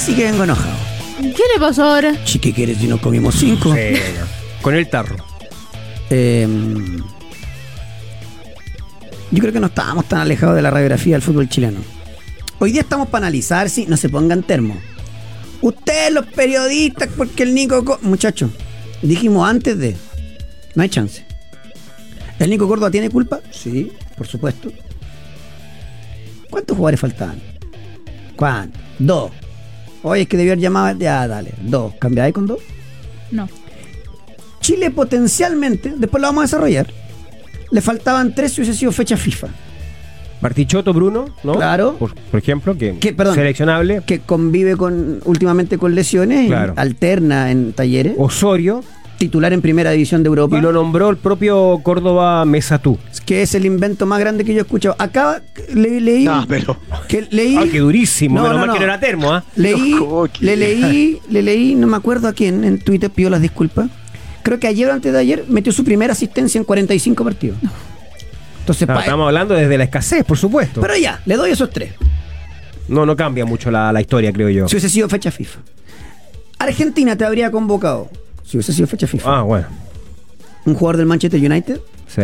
sí que vengo enojado. ¿Qué le pasó ahora? Sí, ¿qué quieres si nos comimos cinco? Sí, con el tarro. Eh, yo creo que no estábamos tan alejados de la radiografía del fútbol chileno. Hoy día estamos para analizar si no se pongan termo. Ustedes, los periodistas, porque el Nico. Co- Muchachos, dijimos antes de. No hay chance. ¿El Nico Córdoba tiene culpa? Sí, por supuesto. ¿Cuántos jugadores faltaban? ¿Cuántos? Dos. Oye, es que debió haber llamado. Ya, dale. Dos. ¿Cambiáis con dos? No. Chile potencialmente, después lo vamos a desarrollar, le faltaban tres si hubiese sido fecha FIFA. Bartichotto Bruno, ¿no? Claro. Por, por ejemplo, que, Que, perdón. seleccionable. Que convive con últimamente con lesiones, y alterna en talleres, Osorio. titular en primera división de Europa, Y lo nombró el propio Córdoba Mesatú. Que es el invento más grande que yo he escuchado. Acaba, le, leí, No, pero. que leí, ¡Ay, qué durísimo! No, Menos no, mal no. que no era termo, ¿ah? leí, No, le leí, le leí, no me acuerdo a quién en Twitter pidió las disculpas. Creo que ayer o antes de ayer metió su primera asistencia en 45 partidos. Entonces, Ah, pa- estamos hablando desde la escasez, por supuesto. pero ya, le doy esos tres. no, no cambia mucho la, la historia, creo yo. Si hubiese sido fecha FIFA. Argentina te habría convocado. Si hubiese sido fecha FIFA. Ah, bueno. Un jugador del Manchester United, Sí.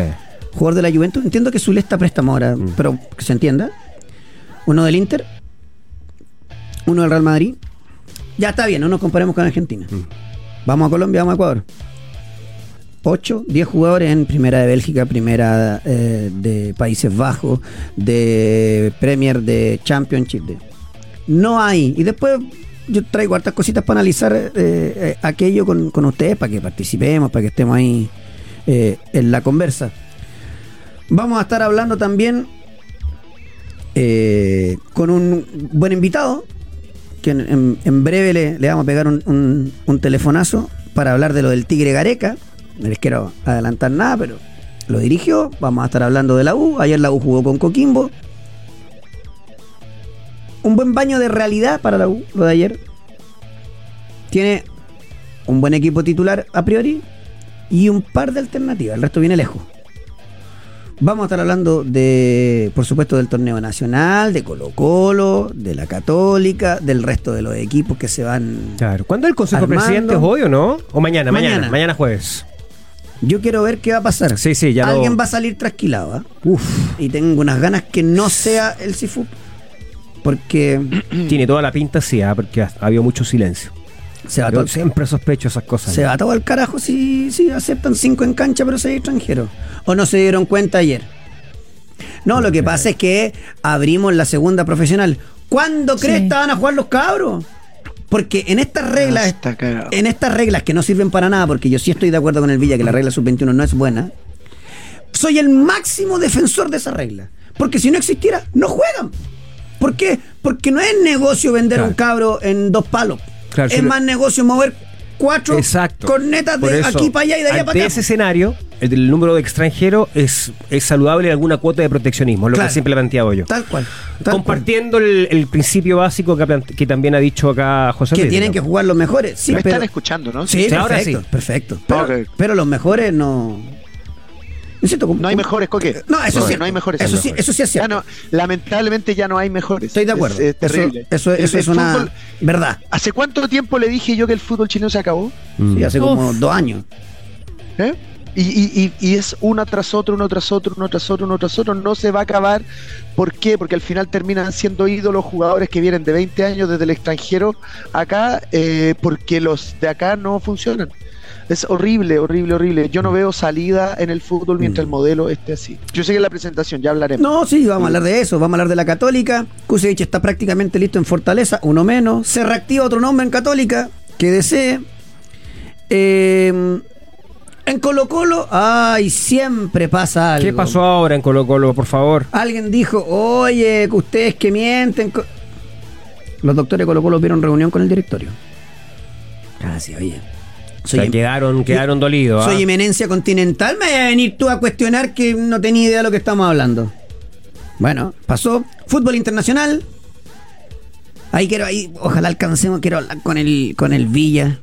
Jugador de la Juventus. Entiendo que Zule está préstamo ahora, Mm. pero que se entienda. Uno del Inter. Uno del Real Madrid. Ya está bien, no nos comparemos con Argentina. Mm. Vamos a Colombia, vamos a Ecuador. 8, 10 jugadores en primera de Bélgica, primera eh, de Países Bajos, de Premier, de Championship. de- No hay. Y después yo traigo hartas cositas para analizar eh, eh, aquello con, con ustedes, para que participemos, para que estemos ahí eh, en la conversa. Vamos a estar hablando también eh, con un buen invitado, que en, breve le, vamos a pegar un- un telefonazo para hablar de lo del Tigre Gareca. No les quiero adelantar nada, pero lo dirigió. Vamos a estar hablando de la U. Ayer la U jugó con Coquimbo. Un buen baño de realidad para la U, lo de ayer. Tiene un buen equipo titular a priori y un par de alternativas. El resto viene lejos. Vamos a estar hablando de, por supuesto, del torneo nacional, de Colo Colo, de la Católica, del resto de los equipos que se van. Claro. ¿Cuándo el Consejo Armando. Presidente es hoy o no? ¿O mañana? Mañana. Mañana. Mañana, jueves. Yo quiero ver qué va a pasar. Sí, sí, ya lo- Alguien va a salir trasquilado. ¿ah? Uf. Y tengo unas ganas que no sea el Sifu. Porque Tiene toda la pinta, sí, ah, porque ha habido mucho silencio. Se va, Yo todo, siempre sospecho esas cosas. se va todo al carajo si, si aceptan cinco en cancha, pero seis extranjeros. ¿O no se dieron cuenta ayer? No, lo que pasa es que abrimos la segunda profesional. ¿Cuándo crees Sí. estaban a jugar los cabros? Porque en estas reglas, en estas reglas que no sirven para nada, porque yo sí estoy de acuerdo con el Villa que la regla sub-21 no es buena, soy el máximo defensor de esa regla. Porque si no existiera, no juegan. ¿Por qué? Porque no es negocio vender Claro. un cabro en dos palos. Claro, es si lo- más negocio mover cuatro Exacto. cornetas de eso, aquí para allá y de allá para acá. ese escenario, el número de extranjeros es, es saludable alguna cuota de proteccionismo, lo Claro. que siempre he planteado yo. Tal cual. tal Compartiendo el, el principio básico que, también ha dicho acá José que Luis, tienen que jugar los mejores. Sí, Me pero, están escuchando, ¿no? sí, Sí, ahora perfecto, sí. perfecto. Pero, Ok. pero los mejores no. Como- No hay mejores coque. No, eso sí. No hay mejores. Eso sí, eso sí es Ya cierto. no, lamentablemente ya no hay mejores. Estoy de acuerdo. Es, es terrible. Eso, eso, El- eso el es una fútbol- verdad. ¿Hace cuánto tiempo le dije yo que el fútbol chileno se acabó? Mm. Sí, hace como Uf. dos años. ¿Eh? Y, y- y- y es una tras otro, uno tras otro, uno tras otro, uno tras otro. No se va a acabar. ¿Por qué? Porque al final terminan siendo ídolos jugadores que vienen de 20 años desde el extranjero acá, eh, porque los de acá no funcionan. Es horrible, horrible, horrible. Yo no veo salida en el fútbol mientras el modelo esté así. Yo sé que en la presentación ya hablaremos. No, sí, vamos a hablar de eso. Vamos a hablar de la Católica. Kusevich está prácticamente listo en Fortaleza, uno menos. Se reactiva otro nombre en Católica que desee. Eh, en Colo Colo, ay, siempre pasa algo. ¿Qué pasó ahora en Colo Colo, por favor? Alguien dijo, oye, que ustedes que mienten. co-". Los doctores de Colo Colo vieron reunión con el directorio. Ah, sí, oye. O sea, quedaron, quedaron dolidos. ¿ah? Soy eminencia continental, me vas a venir tú a cuestionar que no tenía idea de lo que estamos hablando. Bueno, pasó. Fútbol internacional. Ahí quiero, ahí, ojalá alcancemos, quiero hablar con el, con el Villa.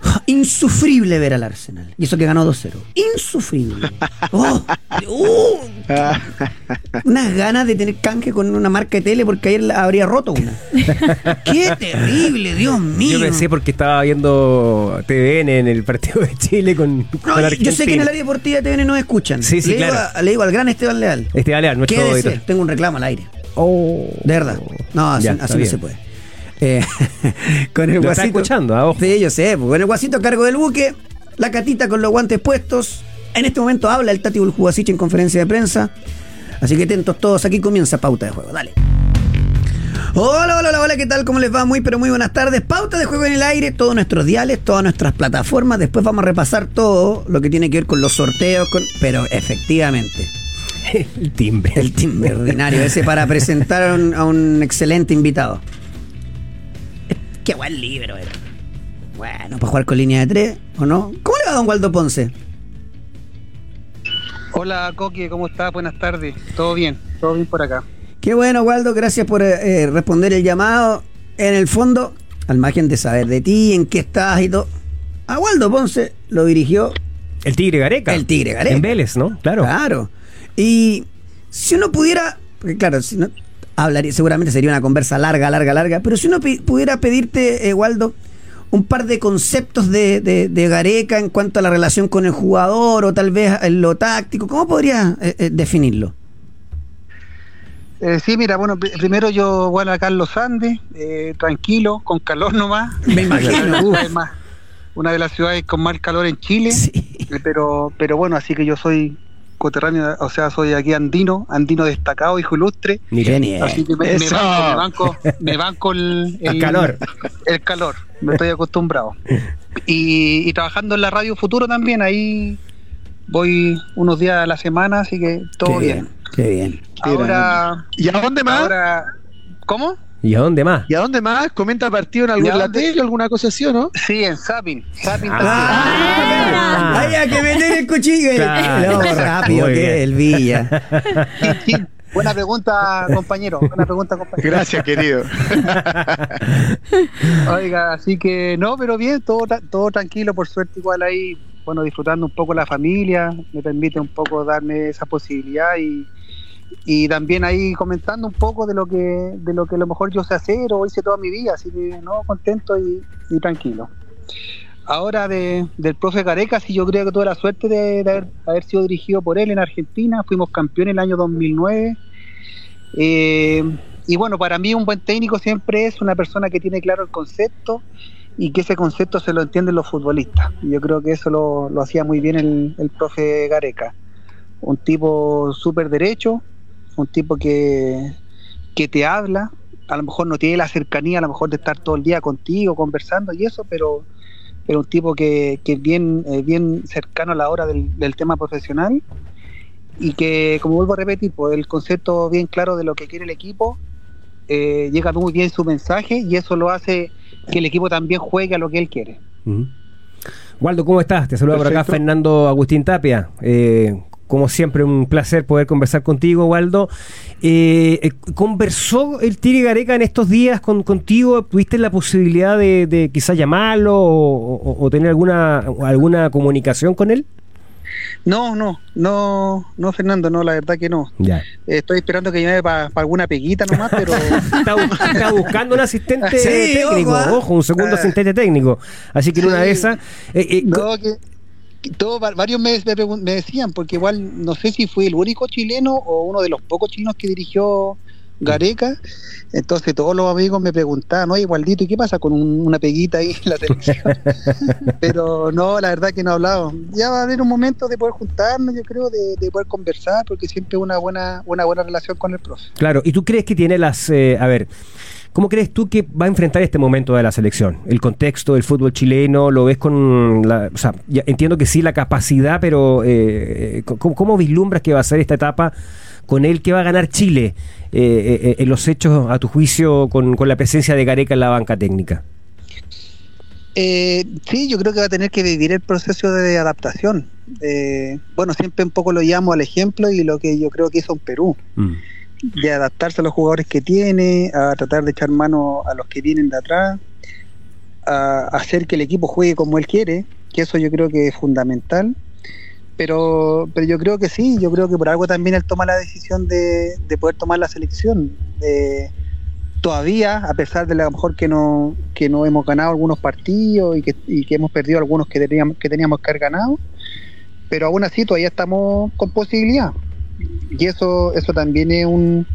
Insufrible ver al Arsenal. Y eso que ganó 2-0. Insufrible. Oh, uh, unas ganas de tener canje con una marca de tele porque ayer habría roto una. Qué terrible, Dios mío. Yo pensé porque estaba viendo TVN en el partido de Chile con, No, con yo- sé que en el área deportiva TVN no escuchan. Sí, sí, le digo claro. a- le digo al gran Esteban Leal. Este Leal, nuestro Quédese, editor. tengo un reclamo al aire. Oh. De verdad. No, así, Ya, así está no bien. se puede. Eh, con el Lo está guasito. escuchando, ah, ojo. Sí, yo sé. pues, Con el guasito a cargo del buque, la catita con los guantes puestos. En este momento habla el Tati Buljugasich en conferencia de prensa. Así que atentos todos, aquí comienza Pauta de Juego. Dale. Hola, hola, hola, hola, ¿qué tal? ¿Cómo les va? Muy, pero muy buenas tardes. Pauta de juego en el aire, todos nuestros diales, todas nuestras plataformas. Después vamos a repasar todo lo que tiene que ver con los sorteos, con... pero efectivamente, El timbre. el timbre ordinario ese para presentar a un, a un excelente invitado. Qué buen libro era. Bueno, para jugar con línea de tres, ¿o no? ¿Cómo le va, don Waldo Ponce? Hola Coqui, ¿cómo estás? Buenas tardes. ¿Todo bien? ¿Todo bien por acá? Qué bueno, Waldo, gracias por eh, eh, responder el llamado. En el fondo, al margen de saber de ti, en qué estás y todo. A Waldo Ponce lo dirigió El Tigre Gareca. El Tigre Gareca. En Vélez, ¿no? Claro. Claro. Y si uno pudiera, porque claro, si no, hablaría, seguramente sería una conversa larga, larga, larga, pero si uno pudiera pedirte, eh, Waldo, un par de conceptos de, de- de Gareca en cuanto a la relación con el jugador o tal vez en lo táctico, ¿cómo podrías eh, eh, definirlo? Eh, sí, mira, bueno, pr- primero yo, bueno, acá en los Andes, eh, tranquilo, con calor nomás. Me imagino, Una de las ciudades más- una de las ciudades con más calor en Chile. Sí. Eh, Pero, pero bueno, así que yo soy coterráneo, o sea, soy aquí andino, andino destacado, hijo ilustre. Mira. Genial. Así que me, me banco, me banco, me banco el, El calor. El calor, me estoy acostumbrado. Y, y trabajando en la Radio Futuro también, ahí voy unos días a la semana, así que todo Qué bien. Qué bien. Ahora, ¿Y a dónde más? ahora, ¿cómo? ¿Y a dónde más? ¿Y a dónde más? ¿Comenta partido en ¿Y algún la tele, alguna cosa así o no? Sí, en Zapping. Zapping Ah, Ah. Había que meter el cuchillo. Claro. No, rápido que el Villa. también. Sí, sí. Buena pregunta, compañero. Buena pregunta, compañero. Gracias, querido. Oiga, así que no, pero bien, todo, todo tranquilo, por suerte igual ahí, bueno, disfrutando un poco la familia, me permite un poco darme esa posibilidad y, y también ahí comentando un poco de lo que de lo que a lo mejor yo sé hacer o hice toda mi vida, así que no, contento y, tranquilo. Ahora de, del profe Gareca, sí yo creo que tuve la suerte de, haber, haber sido dirigido por él en Argentina, fuimos campeones el año 2009. Eh, y bueno, para mí un buen técnico siempre es una persona que tiene claro el concepto y que ese concepto se lo entienden los futbolistas. Yo creo que eso lo, lo hacía muy bien el, el profe Gareca. Un tipo súper derecho, un tipo que, que te habla, a lo mejor no tiene la cercanía, a lo mejor de estar todo el día contigo conversando y eso, pero, pero un tipo que, que es bien, eh, bien cercano a la hora del, del tema profesional y que, como vuelvo a repetir, pues el concepto bien claro de lo que quiere el equipo, eh, llega muy bien su mensaje y eso lo hace que el equipo también juegue a lo que él quiere. Waldo, ¿cómo estás? Te saluda por acá Perfecto. Fernando Agustín Tapia. Eh, como siempre, un placer poder conversar contigo, Waldo. Eh, eh, ¿Conversó el Tigre Gareca en estos días con, contigo? ¿Tuviste la posibilidad de, de quizás llamarlo o, o- o tener alguna, alguna comunicación con él? No, no, no, no, Fernando, no, la verdad que no. Ya. Eh, estoy esperando que llame para alguna peguita nomás, pero Está, bu- está buscando un asistente Sí, técnico, ojo, ojo, ¿ah? un segundo Ah. asistente técnico. Así que en una de esas. eh, eh, no, que todo, va- varios me, me me decían, porque igual no sé si fue el único chileno o uno de los pocos chilenos que dirigió Gareca. Entonces todos los amigos me preguntaban, oye, Waldito, ¿y qué pasa con un- una peguita ahí en la televisión? Pero no, la verdad que no hablado. Ya va a haber un momento de poder juntarnos, yo creo, de, de poder conversar, porque siempre una buena, una buena relación con el profe. Claro, ¿y tú crees que tiene las... eh, a ver, ¿cómo crees tú que va a enfrentar este momento de la selección? El contexto del fútbol chileno, ¿lo ves con... La, o sea, ya entiendo que sí, la capacidad, pero eh, ¿cómo, cómo vislumbras que va a ser esta etapa con él que va a ganar Chile eh, eh, en los hechos, a tu juicio, con, con la presencia de Gareca en la banca técnica? Eh, sí, yo creo que va a tener que vivir el proceso de adaptación. Eh, bueno, siempre un poco lo llamo al ejemplo y lo que yo creo que hizo en Perú, Mm. De adaptarse a los jugadores que tiene, a tratar de echar mano a los que vienen de atrás, a hacer que el equipo juegue como él quiere, que eso yo creo que es fundamental. Pero, pero yo creo que sí, yo creo que por algo también él toma la decisión de, de poder tomar la selección. Eh, todavía, a pesar de a lo mejor que no, que no hemos ganado algunos partidos y que, y que hemos perdido algunos que teníamos, que teníamos que haber ganado, pero aún así todavía estamos con posibilidad. Y eso, eso también es un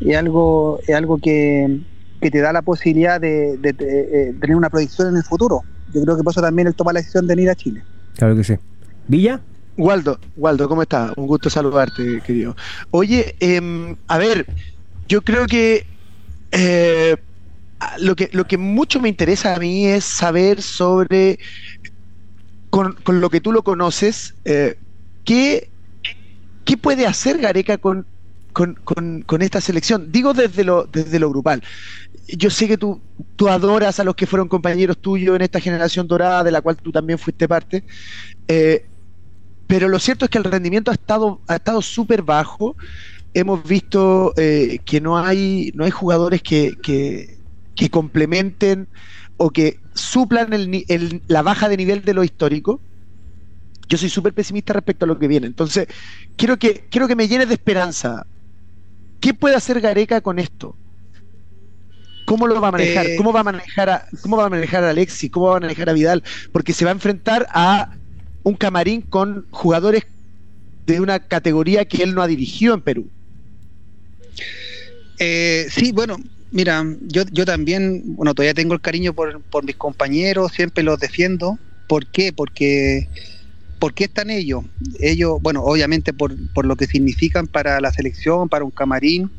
es algo, es algo que, que te da la posibilidad de, de- de, eh, tener una proyección en el futuro. Yo creo que por eso también él toma la decisión de venir a Chile. Claro que sí. ¿Villa? Waldo, Waldo, ¿cómo estás? Un gusto saludarte, querido. Oye, em, a ver, yo creo que eh, lo que lo que mucho me interesa a mí es saber sobre, con, con lo que tú lo conoces, eh, ¿qué, qué puede hacer Gareca con, con, con- esta selección? Digo desde lo, desde lo grupal. Yo sé que tú, tú adoras a los que fueron compañeros tuyos en esta generación dorada, de la cual tú también fuiste parte. Eh, pero lo cierto es que el rendimiento ha estado ha estado súper bajo. Hemos visto eh, que no hay no hay jugadores que, que, complementen o que suplan la baja de nivel de lo histórico. Yo soy súper pesimista respecto a lo que viene. Entonces, quiero que, quiero que me llenes de esperanza. ¿Qué puede hacer Gareca con esto? ¿Cómo lo va a manejar? Eh, ¿Cómo va a manejar a, cómo va a manejar a Alexis? ¿Cómo va a manejar a Vidal? Porque se va a enfrentar a un camarín con jugadores de una categoría que él no ha dirigido en Perú. Eh, sí, bueno, mira, yo, yo también, bueno, todavía tengo el cariño por, por mis compañeros, siempre los defiendo. ¿Por qué? Porque, ¿por qué están ellos? Ellos, bueno, obviamente por, por lo que significan para la selección, para un camarín,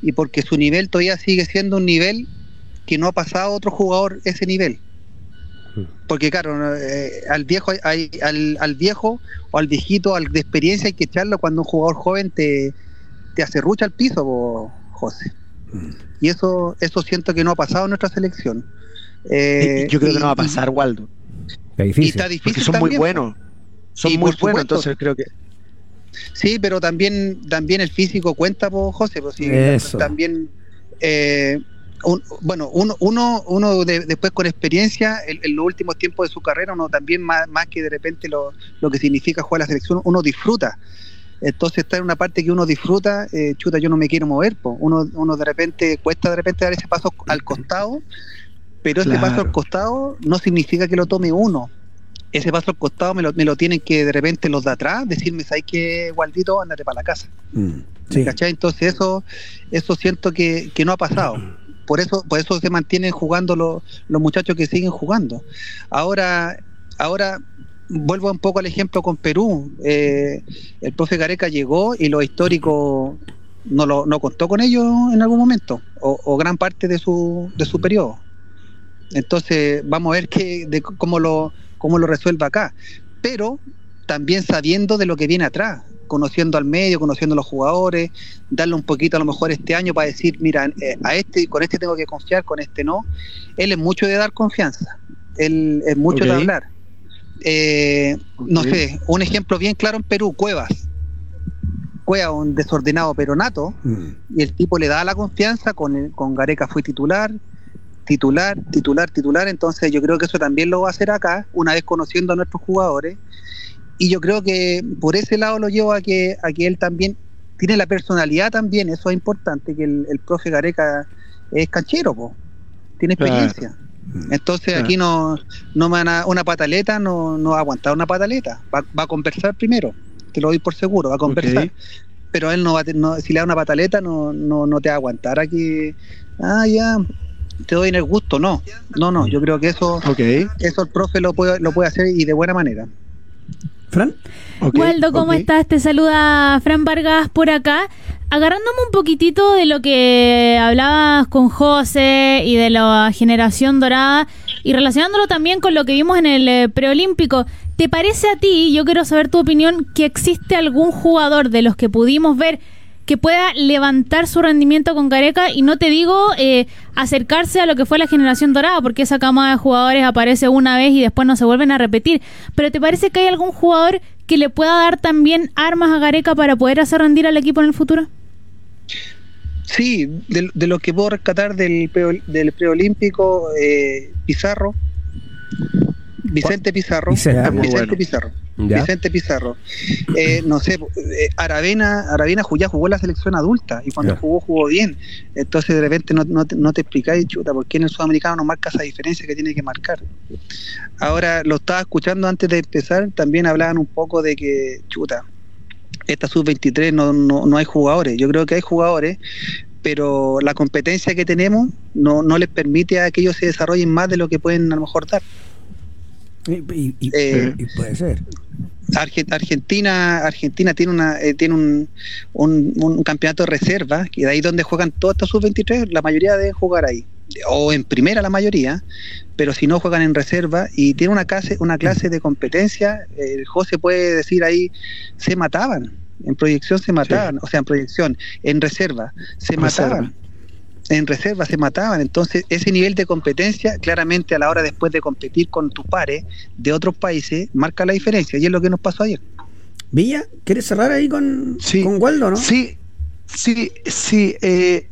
y porque su nivel todavía sigue siendo un nivel que no ha pasado otro jugador ese nivel. Porque claro, eh, al viejo hay, al, al viejo o al viejito al de experiencia hay que echarlo cuando un jugador joven te, te acerrucha al piso, José. Y eso eso siento que no ha pasado en nuestra selección. Eh, Yo creo que y- no va a pasar, Waldo. Está Y, difícil. está difícil Porque son muy buenos. Son Y muy buenos, supuesto. entonces creo que. Sí, pero también también el físico cuenta, po, José. Pues, sí, Eso. También, eh, un- bueno, uno, uno, uno de- después con experiencia, en, en los últimos tiempos de su carrera, uno también más, más que de repente lo, lo que significa jugar a la selección, uno disfruta. Entonces está en una parte que uno disfruta, eh, chuta, yo no me quiero mover, po. Uno, uno de repente, cuesta de repente dar ese paso al costado, pero ese Claro. paso al costado no significa que lo tome uno. Ese paso al costado me lo, me lo tienen que de repente los de atrás decirme, ¿sabes qué, Gualdito? Ándate para la casa. Mm, sí. ¿Cachai? Entonces eso, eso siento que, que no ha pasado. Por eso, por eso se mantienen jugando los, los muchachos que siguen jugando. Ahora, ahora vuelvo un poco al ejemplo con Perú. Eh, el profe Gareca llegó y los históricos no lo no contó con ellos en algún momento, o, o gran parte de su, de su periodo. Entonces, vamos a ver qué, de cómo lo, cómo lo resuelve acá. Pero también sabiendo de lo que viene atrás, conociendo al medio, conociendo a los jugadores, darle un poquito a lo mejor este año para decir, mira, eh, a este, con este tengo que confiar, con este no. Él es mucho de dar confianza, él es mucho de hablar. Eh, No sé, un ejemplo bien claro en Perú, Cuevas. Cuevas, un desordenado peronato, Mm. y el tipo le da la confianza, con, el- con Gareca fue titular, titular, titular, titular, entonces yo creo que eso también lo va a hacer acá, una vez conociendo a nuestros jugadores, y yo creo que por ese lado lo llevo a que, a que él también tiene la personalidad también, eso es importante, que el, el profe Gareca es canchero, po, tiene experiencia. Entonces Claro. aquí no, no me van a- una pataleta, no, no va a aguantar una pataleta, va, va a conversar primero, te lo doy por seguro, va a conversar. Pero él no va a no- si le da una pataleta no, no, no te va a aguantar aquí, ah ya, te doy en el gusto, no, no, no, yo creo que eso, Ok. eso el profe lo puede, lo puede hacer y de buena manera. Fran, ok, Waldo, ¿cómo estás? Te saluda Fran Vargas por acá. Agarrándome un poquitito de lo que hablabas con José y de la generación dorada y relacionándolo también con lo que vimos en el eh, preolímpico, ¿te parece a ti, yo quiero saber tu opinión, que existe algún jugador de los que pudimos ver que pueda levantar su rendimiento con Gareca y no te digo eh, acercarse a lo que fue la generación dorada, porque esa cama de jugadores aparece una vez y después no se vuelven a repetir. Pero ¿te parece que hay algún jugador que le pueda dar también armas a Gareca para poder hacer rendir al equipo en el futuro? Sí, de, de lo que puedo rescatar del, pre- del preolímpico, eh, Pizarro, Vicente Pizarro, Vicente, Vicente, muy bueno. Pizarro, Ya. Vicente Pizarro, Eh, no sé, eh, Aravena, Aravena ya jugó en la selección adulta y cuando Ya. jugó jugó bien, entonces de repente no, no te, no te explicáis, chuta, ¿por qué en el sudamericano no marca esa diferencia que tiene que marcar? Ahora lo estaba escuchando antes de empezar, también hablaban un poco de que, chuta, esta sub-23 no, no, no hay jugadores. Yo creo que hay jugadores, pero la competencia que tenemos no, no les permite a que ellos se desarrollen más de lo que pueden a lo mejor dar. Y, y- y- Eh, y puede ser. Arge- Argentina Argentina tiene una eh, tiene un, un, un campeonato de reserva y de ahí donde juegan todos estos sub-23 la mayoría deben jugar ahí o en primera la mayoría pero si no juegan en reserva y tiene una clase una clase de competencia el José puede decir ahí se mataban en proyección se mataban o sea en proyección en reserva se Reserva. mataban en reserva se mataban. Entonces, ese nivel de competencia, claramente a la hora después de competir con tus pares de otros países, marca la diferencia. Y es lo que nos pasó ayer. Villa, ¿quieres cerrar ahí con, Sí. con Waldo, no? Sí, sí, sí. eh,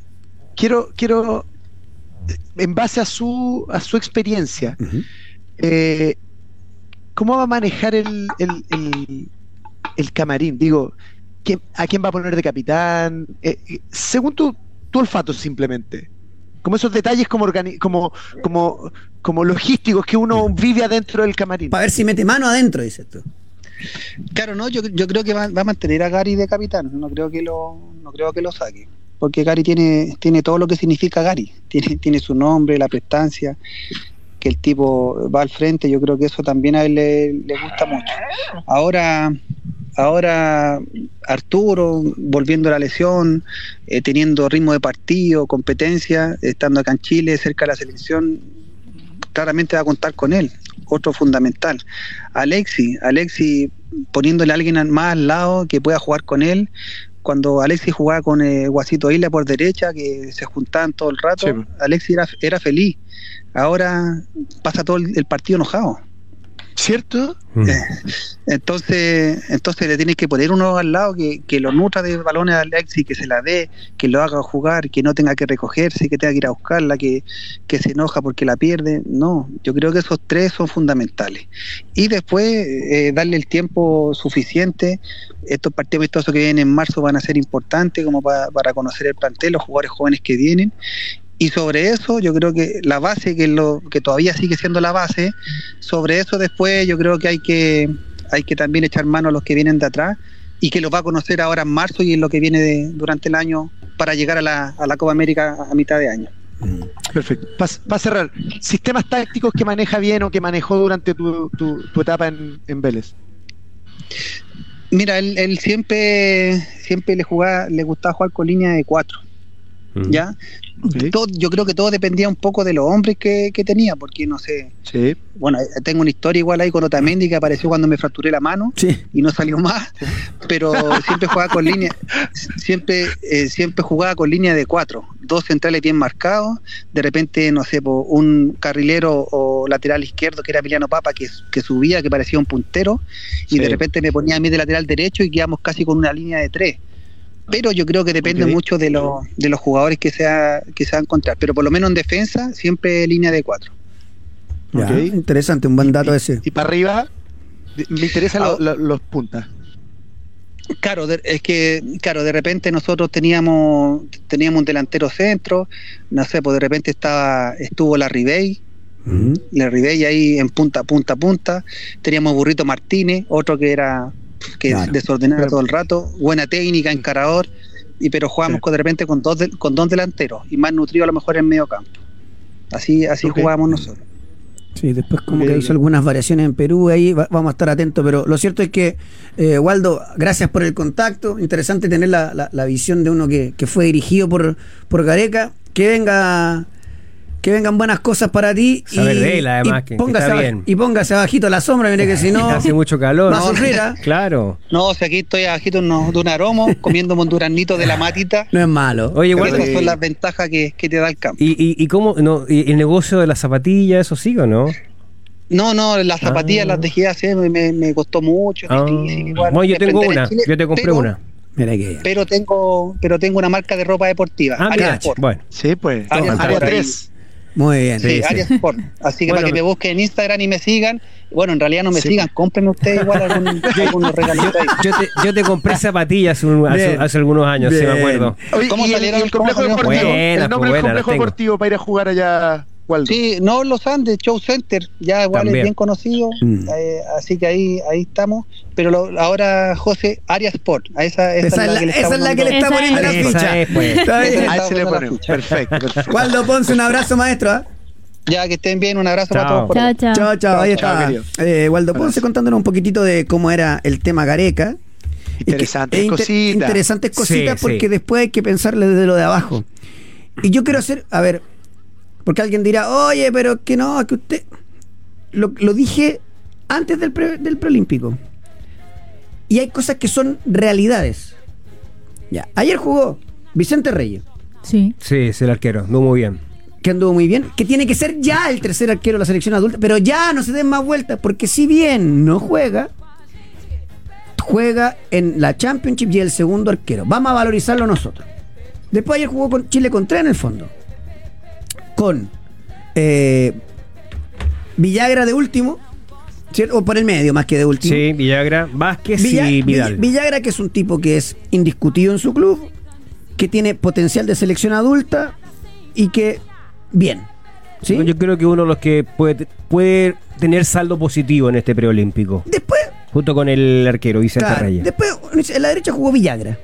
quiero, quiero, en base a su, a su experiencia, eh, ¿cómo va a manejar el, el, el- el camarín? Digo, ¿quién- ¿a quién va a poner de capitán? Eh, según tu, tu olfato, simplemente. Como esos detalles como, organi- como, como, como logísticos que uno vive adentro del camarín. Para ver si mete mano adentro, dices tú. Claro, no, yo, yo creo que va, va a mantener a Gary de capitán. No creo que lo, no creo que lo saque. Porque Gary tiene, tiene todo lo que significa Gary. Tiene, tiene su nombre, la prestancia, que el tipo va al frente. Yo creo que eso también a él le, le gusta mucho. Ahora, ahora Arturo, volviendo a la lesión, eh, teniendo ritmo de partido, competencia, estando acá en Chile, cerca de la selección, claramente va a contar con él. Otro fundamental. Alexi, Alexi poniéndole a alguien al- más al lado que pueda jugar con él. Cuando Alexi jugaba con eh, Guasito Isla por derecha, que se juntaban todo el rato, Sí. Alexi era, era feliz. Ahora pasa todo el, el partido enojado. ¿Cierto? Mm. Eh, Entonces, entonces le tienes que poner uno al lado que, que lo nutra de balones a Alexi, que se la dé, que lo haga jugar, que no tenga que recogerse, que tenga que ir a buscarla, que, que se enoja porque la pierde. No, yo creo que esos tres son fundamentales. Y después eh, darle el tiempo suficiente. Estos partidos amistosos que vienen en marzo van a ser importantes como pa- para conocer el plantel, los jugadores jóvenes que vienen. Y sobre eso, yo creo que la base, que, es lo, que todavía sigue siendo la base, sobre eso después yo creo que hay que hay que también echar mano a los que vienen de atrás y que los va a conocer ahora en marzo y en lo que viene de- durante el año para llegar a la, a la Copa América a mitad de año. Mm. Perfecto. Para cerrar, sistemas tácticos que maneja bien o que manejó durante tu, tu- tu etapa en, en Vélez. Mira, él, él siempre siempre le jugaba, le gustaba jugar con línea de cuatro, Mm. ¿ya? Todo- yo creo que todo dependía un poco de los hombres que, que tenía, porque no sé, Sí. bueno, eh, tengo una historia igual ahí con Otamendi que apareció cuando me fracturé la mano Sí. y no salió más, pero siempre jugaba con línea, siempre, eh, siempre jugaba con línea de cuatro, dos centrales bien marcados, de repente, no sé, un carrilero o lateral izquierdo que era Emiliano Papa que, que subía, que parecía un puntero, y de repente me ponía a mí de lateral derecho y quedamos casi con una línea de tres. Pero yo creo que depende mucho de, los de los jugadores que se, va- que se va a encontrar. Pero por lo menos en defensa, siempre línea de cuatro. Ya, Ok. Interesante, un buen dato ese. Y para arriba, me interesan Ah. lo- lo- los puntas. Claro, es que, claro, de repente nosotros teníamos teníamos un delantero centro, no sé, pues de repente estaba estuvo la Ribey, Mm. la Ribey ahí en punta, punta, punta. Teníamos Burrito Martínez, otro que era que Claro. desordenaba todo el rato, buena técnica, encarador, y pero jugábamos Sí. con, de repente con dos de- con dos delanteros y más nutrido a lo mejor en medio campo. Así así jugábamos nosotros. Sí, después como que hizo algunas variaciones en Perú, ahí va- vamos a estar atentos, pero lo cierto es que, eh, Waldo, gracias por el contacto, interesante tener la, la- la visión de uno que, que fue dirigido por, por Gareca, que venga... Que vengan buenas cosas para ti Saber de él, además, que póngase está bien. y póngase abajito a la sombra, mire que si no Hace mucho calor. sufrir, ¿ah? Claro. No, o sea, aquí estoy abajito de un aromo, comiendo un duranito de la matita. no es malo. Oye, igual. esas son las ventajas que, que te da el campo. ¿Y, y, y cómo? No, y ¿El negocio de las zapatillas, eso sigue o no? No, no, las zapatillas Ah. las dejé hacer, me, me costó mucho, Ah. difícil. igual, Bueno, yo tengo una. Chile, Yo te compré pero- una. Mira que pero tengo pero tengo una marca de ropa deportiva, Ah, Sport. bueno. Sí, pues. Área Sport, 3. Muy bien. Sí. Arias Sport. Así que Bueno, para que me busquen en Instagram y me sigan. Bueno, en realidad no me Sí. sigan, cómprenme ustedes igual algún, algunos regalitos ahí. Yo te, yo te compré zapatillas hace, un- hace- Bien. hace algunos años, sí me acuerdo. Oye, ¿Cómo el, salieron- y el complejo deportivo. Buena, el nombre pues, del buena, complejo deportivo para ir a jugar allá, Waldo. Sí, no Los Andes, Show Center, ya igual También. es bien conocido, Mm. eh, así que ahí ahí estamos. Pero lo- ahora, José, Arias Sport, a esa, esa, Esa es la, que le esa es estamos la que le está poniendo la ficha. es, pues. Está bien. A ese le ficha. Perfecto, perfecto. Waldo Ponce, un abrazo, maestro. ¿ah? Ya que estén bien, un abrazo Chao. para todos. por ahí. Chao, chao. Chao, chao. Ahí está. Eh, Waldo Ponce Abrazo. contándonos un poquitito de cómo era el tema Gareca. Interesantes inter- cositas. Interesantes cositas Sí, porque sí. después hay que pensarle desde lo de abajo. Y yo quiero hacer, a ver, porque alguien dirá, oye, pero que no, que usted... Lo, lo dije antes del, pre- del preolímpico. Y hay cosas que son realidades. Ya, ayer jugó Vicente Reyes. Sí. Sí, es el arquero, no muy bien. que anduvo muy bien, que tiene que ser ya el tercer arquero de la selección adulta, pero ya no se den más vueltas, porque si bien no juega, juega en la Championship y el segundo arquero. Vamos a valorizarlo nosotros. Después ayer jugó con Chile con tres en el fondo. Con eh, Villagra de último, ¿cierto? o por el medio más que de último. Sí, Villagra, Vázquez Villa- y Vidal. Vill- Villagra, que es un tipo que es indiscutido en su club, que tiene potencial de selección adulta y que, bien. ¿sí? Yo creo que uno de los que puede, puede tener saldo positivo en este preolímpico, Después, junto con el arquero Vicente claro, Reyes. después en la derecha jugó Villagra.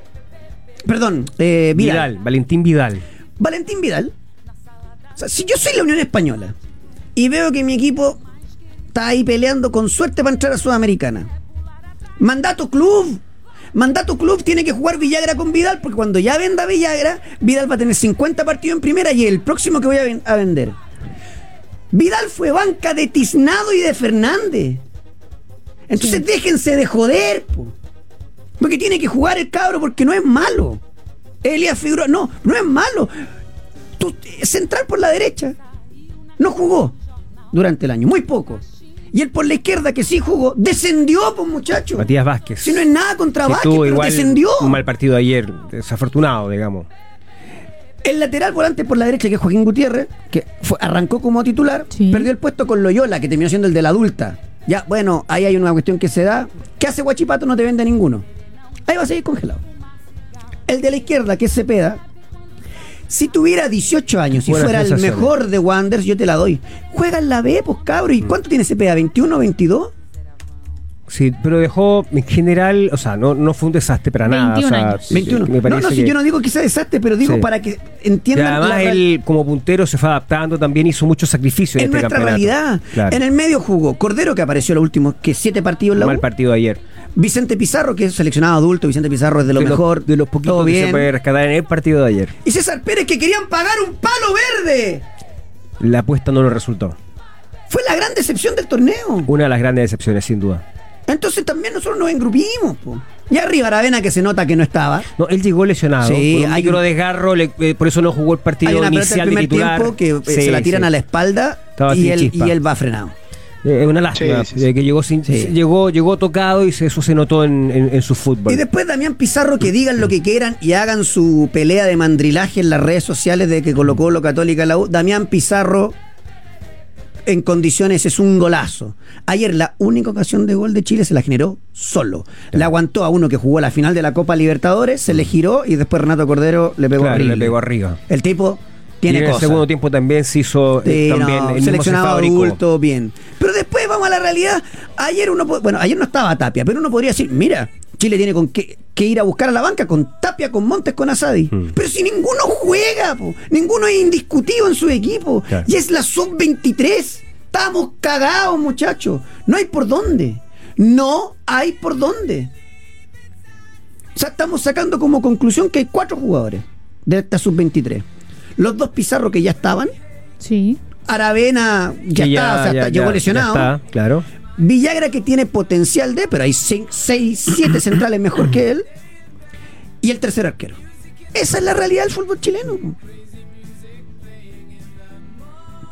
Perdón, eh, Vidal. Vidal, Valentín Vidal. Valentín Vidal. O sea, si yo soy la Unión Española y veo que mi equipo está ahí peleando con suerte para entrar a Sudamericana, mandato club. Mandato club tiene que jugar Villagra con Vidal porque cuando ya venda Villagra, Vidal va a tener 50 partidos en primera y el próximo que voy a, ven- a vender. Vidal fue banca de Tiznado y de Fernández. Entonces déjense de joder, po. Porque tiene que jugar el cabro porque no es malo. Elías Figueroa, no, no es malo. Tú, central por la derecha. No jugó durante el año, muy poco. Y él por la izquierda, que sí jugó, descendió, pues muchacho. Matías Vázquez. Si no es nada contra que Vázquez, pero igual descendió. un mal partido ayer, desafortunado, digamos. El lateral volante por la derecha, que es Joaquín Gutiérrez, que fue- arrancó como titular, Sí. perdió el puesto con Loyola, que terminó siendo el de la adulta. Ya, bueno, ahí hay una cuestión que se da. ¿Qué hace Guachipato? No te vende ninguno. Ahí va a seguir congelado. El de la izquierda, que es Cepeda, si tuviera 18 años y fuera el mejor de Wanderers, yo te la doy. Juega en la B, pues cabro. Mm. ¿Y cuánto tiene Cepeda? ¿21, 22? Sí, pero dejó en general, o sea, no, no fue un desastre para nada. 21 o sea, años. sí, 21. Me no, parece no, si que- yo no digo que sea desastre, pero digo Sí. para que y entiendan además la él como puntero se fue adaptando, también hizo mucho sacrificio en, en este nuestra campeonato. realidad. Claro. En el medio jugó Cordero, que apareció los últimos que siete partidos en la mal U. partido ayer. Vicente Pizarro, que es seleccionado adulto. Vicente Pizarro es de lo de mejor. Los, de los poquitos todo que bien. se puede rescatar en el partido de ayer. Y César Pérez, que querían pagar un palo verde. La apuesta no lo resultó. Fue la gran decepción del torneo. Una de las grandes decepciones, sin duda. Entonces también nosotros nos engrupimos. po. Y arriba Aravena, que se nota que no estaba. No, él llegó lesionado. Sí, con un hay micro un- desgarro, le- eh, por eso no jugó el partido Hay una inicial del de primer titular. tiempo que eh, Sí, se la tiran sí. a la espalda y él, y él va frenado. Eh, Es una lástima, Sí, sí, sí. que llegó sin, Sí. llegó, llegó tocado y se- eso se notó en, en- en su fútbol. Y después Damián Pizarro que digan lo que quieran y hagan su pelea de mandrilaje en las redes sociales de que colocó lo católica la U. Damián Pizarro en condiciones es un golazo. Ayer la única ocasión de gol de Chile se la generó solo. Le aguantó a uno que jugó la final de la Copa Libertadores, se le giró y después Renato Cordero le pegó Claro, horrible. le pegó arriba. El tipo y tiene en el segundo tiempo también se hizo eh, Sí, también no, el mismo se seleccionado adulto, bien. Pero después vamos a la realidad. Ayer uno, bueno, ayer no estaba Tapia, pero uno podría decir, mira, Chile tiene con qué, que ir a buscar a la banca con Tapia, con Montes, con Asadi. Mm. Pero si ninguno juega, po, ninguno es indiscutido en su equipo. Claro. Y es la sub-23. Estamos cagados, muchachos. No hay por dónde. No hay por dónde. O sea, estamos sacando como conclusión que hay cuatro jugadores de esta sub-23. Los dos Pizarro que ya estaban, Sí. Aravena ya Que está, o sea, ya- está- ya- llegó ya lesionado. está, claro. Villagra que tiene potencial de, pero hay 6, 7 centrales mejor que él. Y el tercer arquero. Esa es la realidad del fútbol chileno.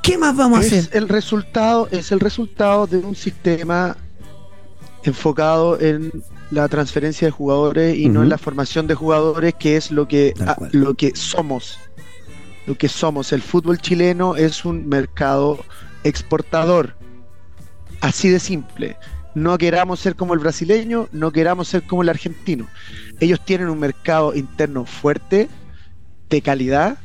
¿Qué más vamos a es hacer? el resultado es el resultado de un sistema enfocado en la transferencia de jugadores y no en la formación de jugadores, que es lo que, a- lo que somos. Lo que somos. El fútbol chileno es un mercado exportador. Así de simple. No queramos ser como el brasileño, no queramos ser como el argentino. Ellos tienen un mercado interno fuerte, de calidad.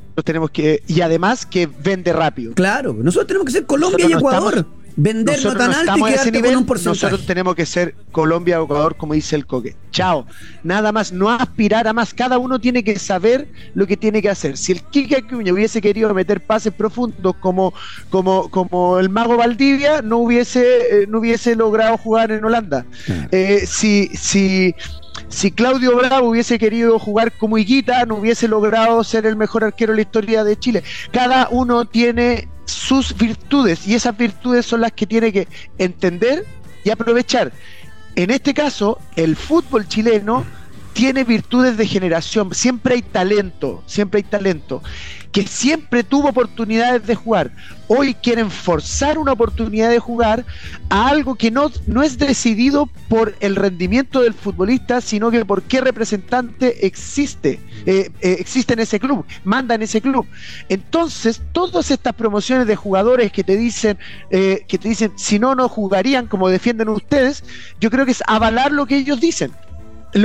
Nosotros tenemos que, y además que vende rápido. Claro, nosotros tenemos que ser Colombia Nosotros y no Ecuador. estamos- Vender no Nosotros tan no alto y quedarte nivel, con un porcentaje. nosotros tenemos que ser Colombia o Ecuador, como dice el coque. Chao. Nada más, no aspirar a más. Cada uno tiene que saber lo que tiene que hacer. Si el Kike Acuña hubiese querido meter pases profundos como, como, como el mago Valdivia, no hubiese, eh, no hubiese logrado jugar en Holanda. Claro. Eh, si, si, si Claudio Bravo hubiese querido jugar como Higuita, no hubiese logrado ser el mejor arquero de la historia de Chile. Cada uno tiene sus virtudes y esas virtudes son las que tiene que entender y aprovechar. En este caso, el fútbol chileno tiene virtudes de generación, siempre hay talento, siempre hay talento, que siempre tuvo oportunidades de jugar. Hoy quieren forzar una oportunidad de jugar a algo que no, no es decidido por el rendimiento del futbolista, sino que por qué representante existe, eh, eh, existe en ese club, manda en ese club. Entonces, todas estas promociones de jugadores que te dicen, eh, que te dicen, si no, no jugarían como defienden ustedes, yo creo que es avalar lo que ellos dicen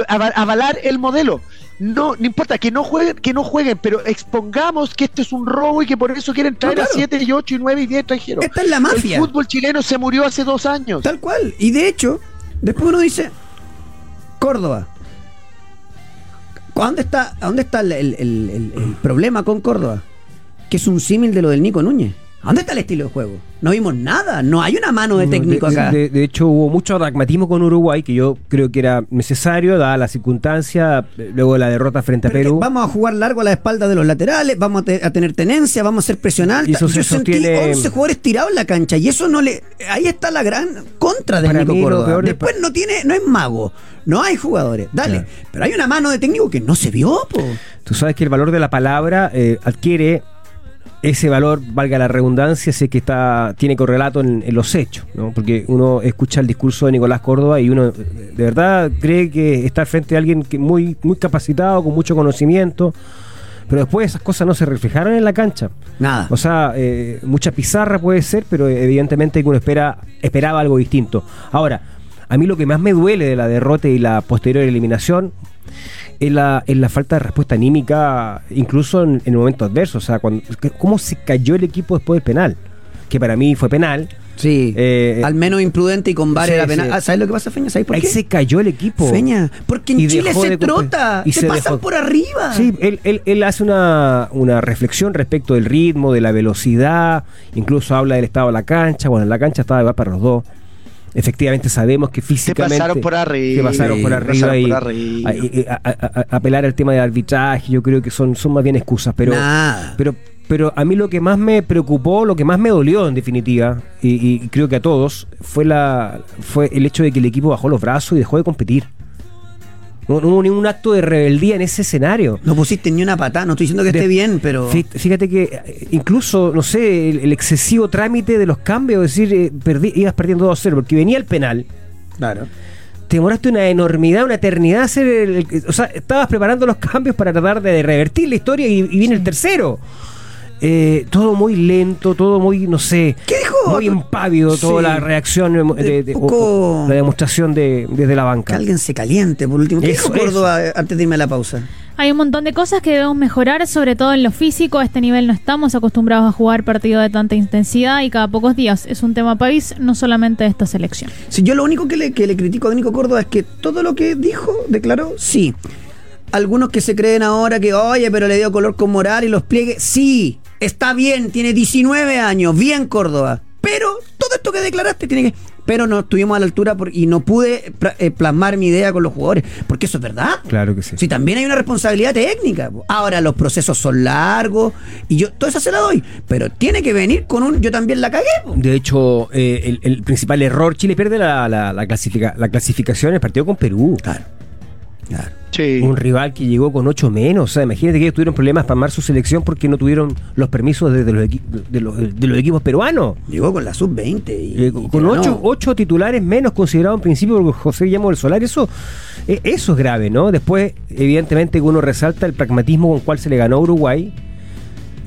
avalar el modelo. No, no importa que no jueguen, que no jueguen, pero expongamos que este es un robo y que por eso quieren traer claro. a 7 y 8 y 9 y 10 extranjeros. Esta es la mafia. El fútbol chileno se murió hace dos años. Tal cual. Y de hecho, después uno dice, Córdoba. ¿A dónde está, dónde está el, el- el- el- el problema con Córdoba? Que es un símil de lo del Nico Núñez. ¿A dónde está el estilo de juego? No vimos nada. No hay una mano de técnico de, acá. De, de hecho, hubo mucho pragmatismo con Uruguay, que yo creo que era necesario, dada la circunstancia, eh, luego de la derrota frente a Perú. vamos a jugar largo a la espalda de los laterales, vamos a, te- a tener tenencia, vamos a ser presionar. Y eso se Yo sentí sostiene- 11 jugadores tirados en la cancha y eso no le. Ahí está la gran contra de Para Nico Córdoba. de- Después no tiene, no es mago, no hay jugadores. Dale, Claro. pero hay una mano de técnico que no se vio, po. Tú sabes que el valor de la palabra eh, adquiere ese valor, valga la redundancia, sé que está tiene correlato en, en los hechos, ¿no? Porque uno escucha el discurso de Nicolás Córdoba y uno de verdad cree que está frente a alguien que muy, muy capacitado, con mucho conocimiento, pero después esas cosas no se reflejaron en la cancha. Nada. O sea, eh, mucha pizarra puede ser, pero evidentemente uno espera, esperaba algo distinto. Ahora, a mí lo que más me duele de la derrota y la posterior eliminación es la, es la falta de respuesta anímica, incluso en, en momentos adversos. O sea, cuando, cómo se cayó el equipo después del penal, que para mí fue penal. Sí, Eh, al menos imprudente y con varias sí, la pena. sí. Ah, ¿Sabes lo que pasa, Feña? ¿Sabes por Ahí qué? se cayó el equipo. Feña, porque en Y Chile se trota, y te se pasan dejó- por arriba. Sí, él, él, él hace una, una reflexión respecto del ritmo, de la velocidad, incluso habla del estado de la cancha. Bueno, la cancha estaba igual para los dos. Efectivamente sabemos que Se físicamente... pasaron por arriba. Se pasaron por arriba pasaron y, por arriba. a- y- a- a- a- apelar al tema del arbitraje, yo creo que son, son más bien excusas, pero... Pero, pero a mí lo que más me preocupó, lo que más me dolió en definitiva, y, y creo que a todos, fue la fue el hecho de que el equipo bajó los brazos y dejó de competir. No, no hubo ningún acto de rebeldía en ese escenario. No pusiste ni una patada, no estoy diciendo que esté bien, pero. Fí- Fíjate que eh, incluso, no sé, el, el excesivo trámite de los cambios, es decir, eh, perdí- ibas perdiendo 2-0, porque venía el penal, Claro. te demoraste una enormidad, una eternidad hacer el, el- O sea, estabas preparando los cambios para tratar de revertir la historia y, y viene el tercero. Eh, todo muy lento, todo muy, no sé, ¿Qué dijo? muy impávido, toda Sí. la reacción, eh, de, poco- o la demostración de, desde la Que banca. alguien se caliente, por último. ¿Qué Eso, dijo Córdoba antes de irme a la pausa? Hay un montón de cosas que debemos mejorar, sobre todo en lo físico. A este nivel no estamos acostumbrados a jugar partidos de tanta intensidad y cada pocos días. Es un tema país, no solamente de esta selección. Si yo lo único que le, que le critico a Nico Córdoba es que todo lo que dijo, declaró, sí. Algunos que se creen ahora que, oye, pero le dio color con moral y los pliegues, sí, está bien, tiene 19 años, bien Córdoba. Pero todo esto que declaraste tiene que... Pero no estuvimos a la altura por- y no pude eh, plasmar mi idea con los jugadores, porque eso es verdad. Claro que sí. Sí, también hay una responsabilidad técnica. Ahora los procesos son largos y yo toda esa se la doy, pero tiene que venir con un yo también la cagué. po. De hecho, eh, el, el principal error, Chile pierde la, la- la clasifica- la clasificación en el partido con Perú. Claro. Claro. Sí. Un rival que llegó con 8 menos. O sea, imagínate que ellos tuvieron problemas para armar su selección porque no tuvieron los permisos de, de los, de los- de los equipos peruanos. Llegó con la sub-20. Y, Eh, y con ocho, ocho titulares menos considerados en principio por José Guillermo del Solar, eso, eh, eso es grave, ¿no? Después, evidentemente, uno resalta el pragmatismo con cual se le ganó a Uruguay.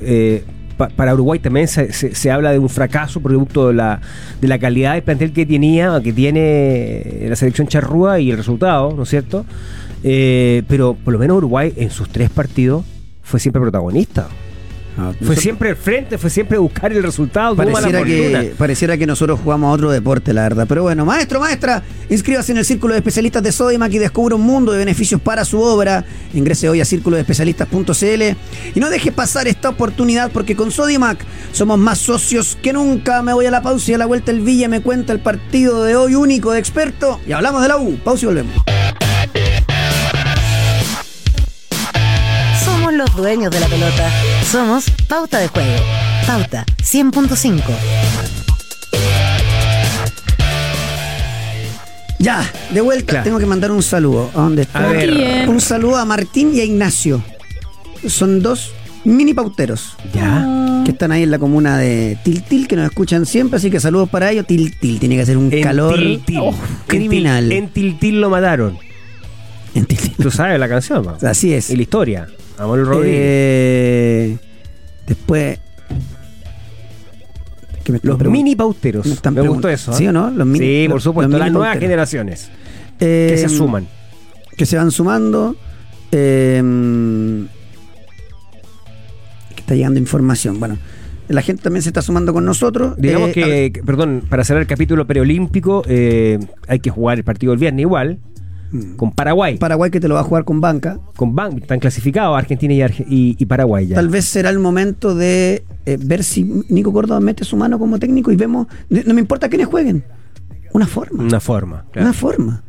Eh, pa- para Uruguay también se, se- se habla de un fracaso producto de la, de la calidad del plantel que tenía, que tiene la selección charrúa y el resultado, ¿no es cierto? Eh, pero por lo menos Uruguay en sus tres partidos fue siempre protagonista. Ah, Fue nosotros- siempre al frente, fue siempre buscar el resultado. Pareciera que, pareciera que nosotros jugamos a otro deporte, la verdad. Pero bueno, maestro, maestra, inscríbase en el Círculo de Especialistas de Sodimac y descubra un mundo de beneficios para su obra. Ingrese hoy a círculodeespecialistas.cl y no deje pasar esta oportunidad porque con Sodimac somos más socios que nunca. Me voy a la pausa y a la vuelta el Villa me cuenta el partido de hoy único de experto y hablamos de la U. Pausa y volvemos. Los dueños de la pelota. Somos Pauta de Juego. Pauta 100.5. Ya, de vuelta, Claro. tengo que mandar un saludo. ¿A dónde está? A ver. Bien. Un saludo a Martín y a Ignacio. Son dos mini pauteros. Ya. que están ahí en la comuna de Tiltil, que nos escuchan siempre, así que saludos para ellos. Tiltil, tiene que hacer un En calor Tiltil. oh, criminal. En Tiltil lo mataron. En Tiltil. Tú sabes la canción, pa. Así es. Y la historia. Amor Rodríguez. Eh, después. ¿qué me están Los mini pauteros. me Me gustó eso. ¿eh? ¿Sí o no? Los mini- sí, por supuesto. los Las nuevas pauteros. generaciones Eh, que se suman. Que se van sumando. eh, que está llegando información. Bueno, la gente también se está sumando con nosotros. Digamos Eh, que, perdón, para cerrar el capítulo preolímpico, eh, hay que jugar el partido del viernes igual, con Paraguay. Paraguay que te lo va a jugar con banca. con Ban- están clasificados Argentina y, Arge- y- y Paraguay ya. Tal vez será el momento de eh, ver si Nico Córdoba mete su mano como técnico y vemos. No me importa quiénes jueguen. Una forma. Una forma. claro. Una forma.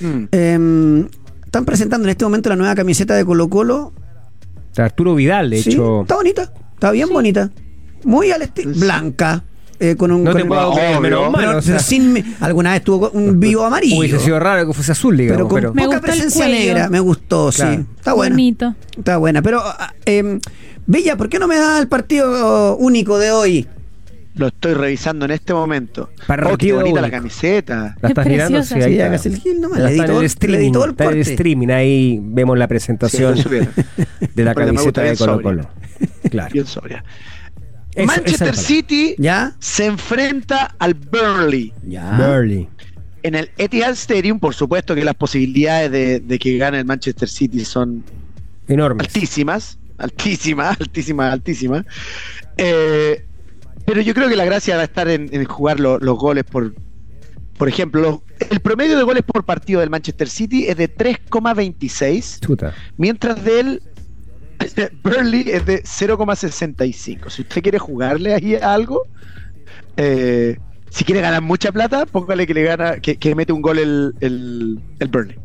Mm. Eh, están presentando en este momento la nueva camiseta de Colo Colo. Arturo Vidal, de Sí, hecho. está bonita. Está bien bonita. Muy al estilo. Sí. Blanca. Eh, con un. No con te puedo creer, menos mal, pero, o sea, sin me- alguna vez tuvo un vivo amarillo. Hubiese sido raro que fuese azul, digamos. pero con pero- Me poca presencia negra. Me gustó, Claro. sí. Está buena. Bonito. Está buena. Pero, ah, eh, Villa, ¿por qué no me da el partido único de hoy? Lo estoy revisando en este momento. Para oh, qué partido bonita la único. camiseta. ¿La estás Es mirando? Sí, ahí está. el gil nomás, Ya le todo el el- le di streaming. todo el está el streaming. Ahí vemos la presentación Sí, de la me camiseta de Colo. Colo. Claro. Bien sobria. Eso- Manchester City ¿Ya? se enfrenta al Burnley. Ya. Burley. En el Etihad Stadium, por supuesto que las posibilidades de, de que gane el Manchester City son Enormes. altísimas, altísimas, altísimas, altísimas. Eh, pero yo creo que la gracia va a estar en, en jugar lo- los goles por... Por ejemplo, los- el promedio de goles por partido del Manchester City es de 3,26, Chuta. mientras del Burnley es de 0,65. Si usted quiere jugarle ahí a algo, eh, si quiere ganar mucha plata, póngale que le gana, que, que mete un gol el, el, el Burnley.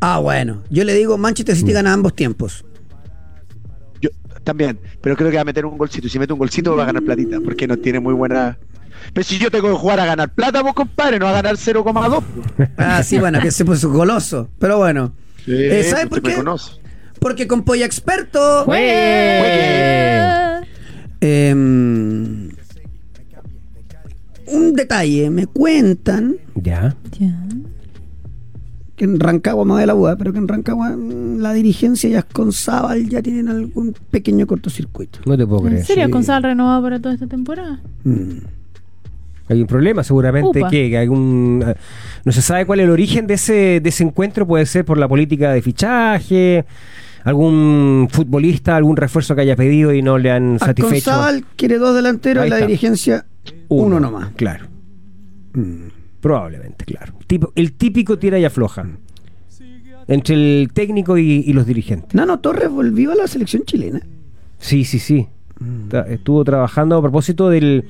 Ah, bueno. Yo le digo, Manchester City gana ambos tiempos. Yo también, pero creo que va a meter un golcito. Si mete un golcito va a ganar platita, porque no tiene muy buena. Pero si yo tengo que jugar a ganar plata, vos compadre, no a ganar 0,2. Ah, sí, bueno, que se puso goloso. Pero bueno. Eh, ¿sabe por qué? conoce. Porque con Polla Experto. ¡Juegue! eh, un detalle, me cuentan Ya. Ya. que en Rancagua, más de la UA, pero que en Rancagua mm, la dirigencia y Asconzábal ya tienen algún pequeño cortocircuito. No te puedo ¿En creer. serio sí. con sal renovado para toda esta temporada? Mm. Hay un problema seguramente Upa. que, que algún eh, no se sabe cuál es el origen de ese, de ese encuentro, puede ser por la política de fichaje, algún futbolista, algún refuerzo que haya pedido y no le han satisfecho. Asconzábal quiere dos delanteros y la dirigencia uno, nomás. Claro, Mm. probablemente, claro. Tipo, el típico tira y afloja entre el técnico y, y los dirigentes. Nano Torres volvió a la selección chilena. Sí, sí, sí. Mm. Estuvo trabajando a propósito del,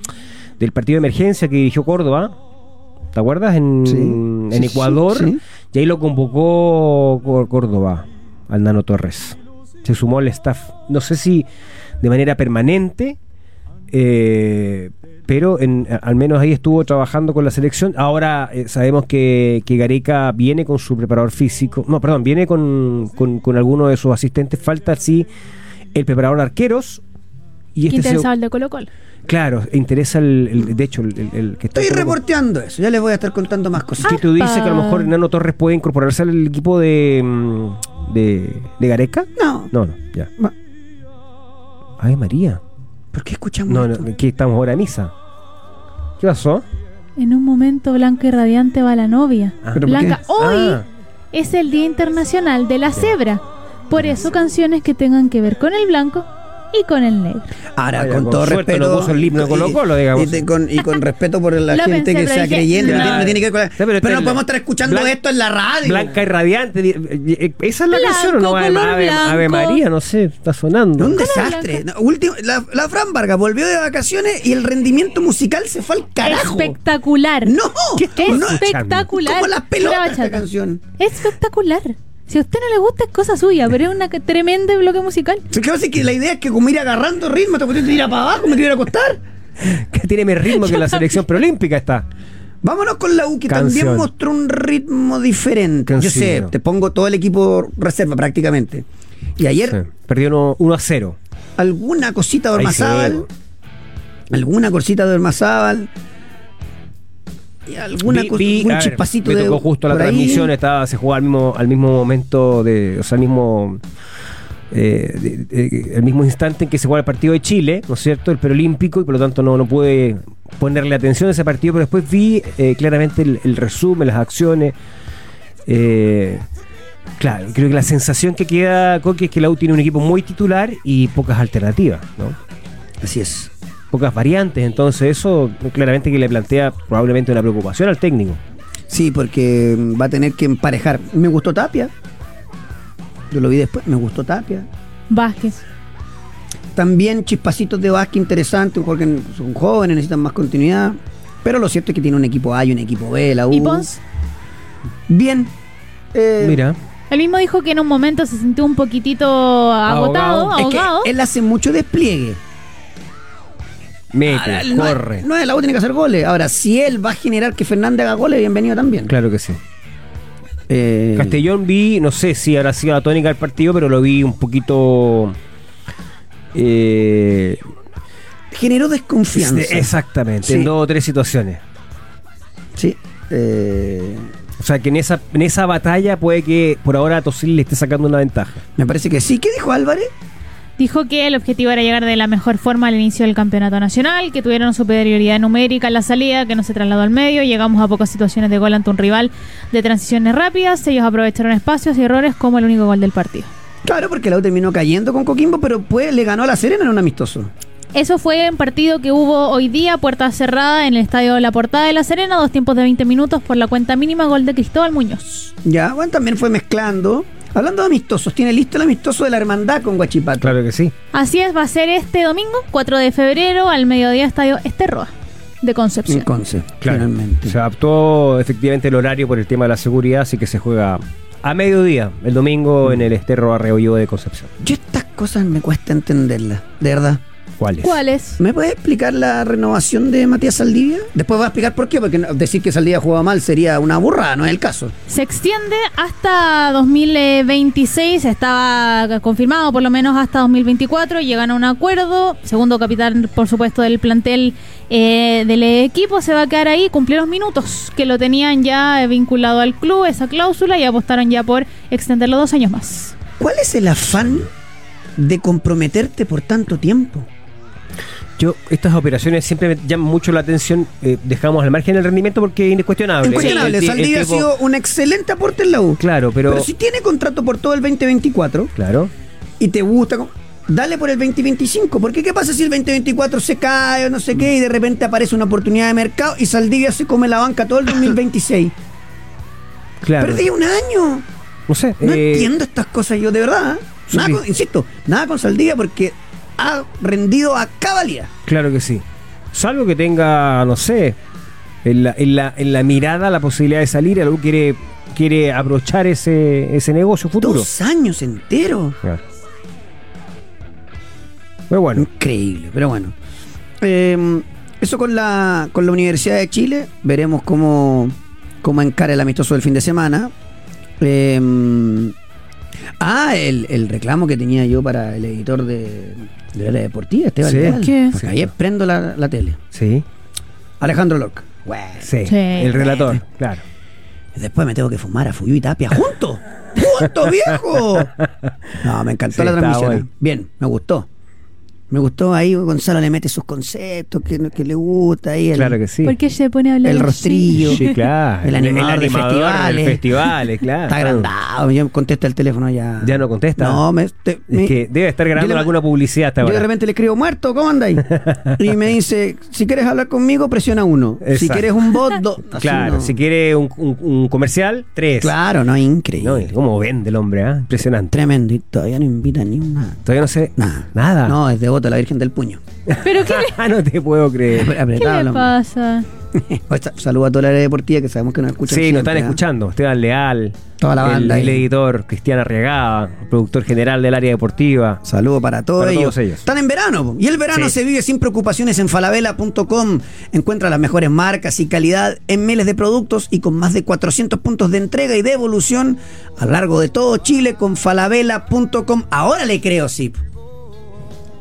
del partido de emergencia que dirigió Córdoba. ¿Te acuerdas? En, Sí, en sí, sí, Ecuador. sí. Y ahí lo convocó Cór- Córdoba al Nano Torres. Se sumó al staff, no sé si de manera permanente eh, pero en- al menos ahí estuvo trabajando con la selección. Ahora eh, sabemos que, que Gareca viene con su preparador físico, no, perdón, viene con, con, con alguno de sus asistentes. Falta sí el preparador de arqueros. Y ¿Qué este se- interesaba el de Colo Colo? claro, interesa el, el- de hecho el, el- el que está Estoy con- reporteando eso, ya les voy a estar contando más cosas. que tú dices que a lo mejor. Nano Torres puede incorporarse al equipo de mm, de, de Gareca. No, No, no, ya. Va- Ay, María. ¿por qué escuchamos No, esto? no, que estamos ahora a misa. ¿Qué pasó? En un momento blanco y radiante va la novia. Ah. Blanca, hoy Ah. es el Día Internacional de la Cebra. Por eso canciones que tengan que ver con el blanco y con el negro. Ahora, Vaya, con, con todo suerte respeto. no puso el himno Colo Colo, digamos. Y, con, y con respeto por la Lo gente pensé, que sea dije, creyente, no, Claro. tiene, no tiene que ver con la- Sí, pero pero, no podemos estar escuchando blan- esto en la radio. Blanca y radiante. di- eh, ¿Esa es la Blanco, canción o no? Ave, Ave-. María, no sé, está sonando. Un desastre. No, último, la, la Fran Vargas volvió de vacaciones y el rendimiento musical se fue al carajo. Espectacular. No, ¿Qué? Espectacular. como las pelotas esta canción. Espectacular. Si a usted no le gusta es cosa suya, pero es una tremenda bloque musical. Que pasa que la idea es que como ir agarrando ritmo, te puedes tirar para abajo, me quiero ir a acostar. Que tiene más ritmo que la selección preolímpica está. Vámonos con la U, que Canción. también mostró un ritmo diferente. Yo sé, te pongo todo el equipo reserva prácticamente. Y ayer, Sí. Perdió 1 a 0. alguna cosita de Ormazábal, sí. alguna cosita de Ormazábal, alguna Vi- vi- ver, me de tocó justo la ahí. transmisión, estaba, se jugaba al mismo, al mismo momento de, o sea, al mismo eh, de- de- el mismo instante en que se juega el partido de Chile, ¿no es cierto? El preolímpico, y por lo tanto no, no pude ponerle atención a ese partido, pero después vi eh, claramente el, el resumen, las acciones. eh, claro, creo que la sensación que queda, Coqui, es que la U tiene un equipo muy titular y pocas alternativas, ¿no? Así es. Pocas variantes, entonces eso claramente que le plantea probablemente una preocupación al técnico. Sí, porque mm, va a tener que emparejar. Me gustó Tapia. Yo lo vi después, me gustó Tapia. Vázquez. También chispacitos de Vázquez interesantes, porque son jóvenes, necesitan más continuidad. Pero lo cierto es que tiene un equipo A y un equipo B, la U. ¿Y Pons? Bien. Eh, Mira. Él mismo dijo que en un momento se sintió un poquitito agotado, Ahogado. es que ahogado. él hace mucho despliegue. Mete, no es- corre. No, la U tiene que hacer goles. Ahora, si él va a generar que Fernández haga goles, bienvenido también. Claro que sí. Eh, Castellón vi, no sé si habrá sido la tónica del partido, pero lo vi un poquito. Eh, generó desconfianza. exactamente, Sí. en dos o tres situaciones. Sí. Eh, O sea que en esa, en esa batalla puede que por ahora Tosil le esté sacando una ventaja. me parece que sí. ¿Qué dijo Álvarez? Dijo que el objetivo era llegar de la mejor forma al inicio del campeonato nacional, que tuvieron superioridad numérica en la salida, que no se trasladó al medio, llegamos a pocas situaciones de gol ante un rival de transiciones rápidas, ellos aprovecharon espacios y errores como el único gol del partido. Claro, porque la U terminó cayendo con Coquimbo, pero pues le ganó a la Serena en un amistoso. Eso fue un partido que hubo hoy día, puerta cerrada en el estadio La Portada de La Serena, dos tiempos de 20 minutos por la cuenta mínima, gol de Cristóbal Muñoz. Ya, bueno, también fue mezclando. Hablando de amistosos, tiene listo el amistoso de la hermandad con Guachipato. Claro que sí. Así es, va a ser este domingo, 4 de febrero, al mediodía, estadio Esterroa de En Concepción. Conce, finalmente. Se adaptó efectivamente el horario por el tema de la seguridad, así que se juega a mediodía, el domingo, en el Esterro Arreollo de Concepción. Yo estas cosas me cuesta entenderlas, de verdad. ¿Cuáles? ¿Cuáles? ¿Me puedes explicar la renovación de Matías Saldivia? Después voy a explicar por qué, porque decir que Saldivia jugaba mal sería una burrada, no es el caso. Se extiende hasta 2026, estaba confirmado por lo menos hasta 2024, llegan a un acuerdo, segundo capitán por supuesto del plantel eh, del equipo se va a quedar ahí, cumplió los minutos que lo tenían ya eh, vinculado al club, esa cláusula, y apostaron ya por extenderlo dos años más. ¿Cuál es el afán de comprometerte por tanto tiempo? Yo, estas operaciones siempre me llaman mucho la atención. eh, dejamos al margen el rendimiento porque es incuestionable. Incuestionable, El- el- el Saldivia ha sido un excelente aporte en la U. Claro, pero. Pero si tiene contrato por todo el 2024 Claro. y te gusta, dale por el 2025. Porque ¿qué pasa si el 2024 se cae o no sé qué y de repente aparece una oportunidad de mercado y Saldivia se come la banca todo el 2026? Claro. Perdí un año. No sé. No eh, entiendo estas cosas yo, de verdad. ¿eh? Nada sí. con- insisto, nada con Saldivia porque ha rendido a cabalidad. Claro que sí. Salvo que tenga, no sé, en la, en la, en la mirada la posibilidad de salir, algo quiere, quiere abrochar ese, ese negocio futuro. Dos años enteros. Claro. Pero bueno, Increíble, pero bueno. Eh, eso con la, con la Universidad de Chile. Veremos cómo, cómo encara el amistoso del fin de semana. Eh, ah, el, el reclamo que tenía yo para el editor de, de la deportiva, Esteban Sí. Leal. ¿Qué? Ayer prendo la, la tele. Sí, Alejandro Lorca. Bueno, sí, Sí. el relator, claro. Después me tengo que fumar a Fuyu y Tapia juntos. ¡Juntos, viejo! No, me encantó Sí, la transmisión. bueno. Bien, me gustó. Me gustó ahí, Gonzalo le mete sus conceptos que, que le gusta ahí. El, Claro que sí. ¿Por qué se pone a hablar el rostrillo. Sí, claro. El animador de animador festivales. del festivales, claro. Está agrandado. Yo contesta el teléfono ya. Ya no contesta. No, me, te- me- Es que debe estar grabando le- alguna publicidad hasta Yo de ahora. repente le escribo, muerto, ¿cómo andáis? y me dice, si quieres hablar conmigo, presiona uno. Si quieres un bot, dos. Claro, si quiere un, un- un comercial, tres. Claro, no, increíble. No, ¿Cómo vende el hombre? ah? Impresionante. Tremendo. Y todavía no invita ni una. Todavía no sé Nada. nada. No, es a la Virgen del Puño. ¿Pero qué no te puedo creer. qué Apretado le hombre. pasa? Oye, sa- Saludo a toda la área deportiva que sabemos que nos escuchan. Sí, nos están ¿ah? escuchando. Esteban Leal, Toda la banda el, el editor Cristian Arriagada, el productor general del área deportiva. Saludo para todos Para ellos. todos ellos. Están en verano. Y el verano Sí. se vive sin preocupaciones en falabella.com. Encuentra las mejores marcas y calidad en miles de productos y con más de 400 puntos de entrega y devolución a lo largo de todo Chile con falabella.com. Ahora le creo,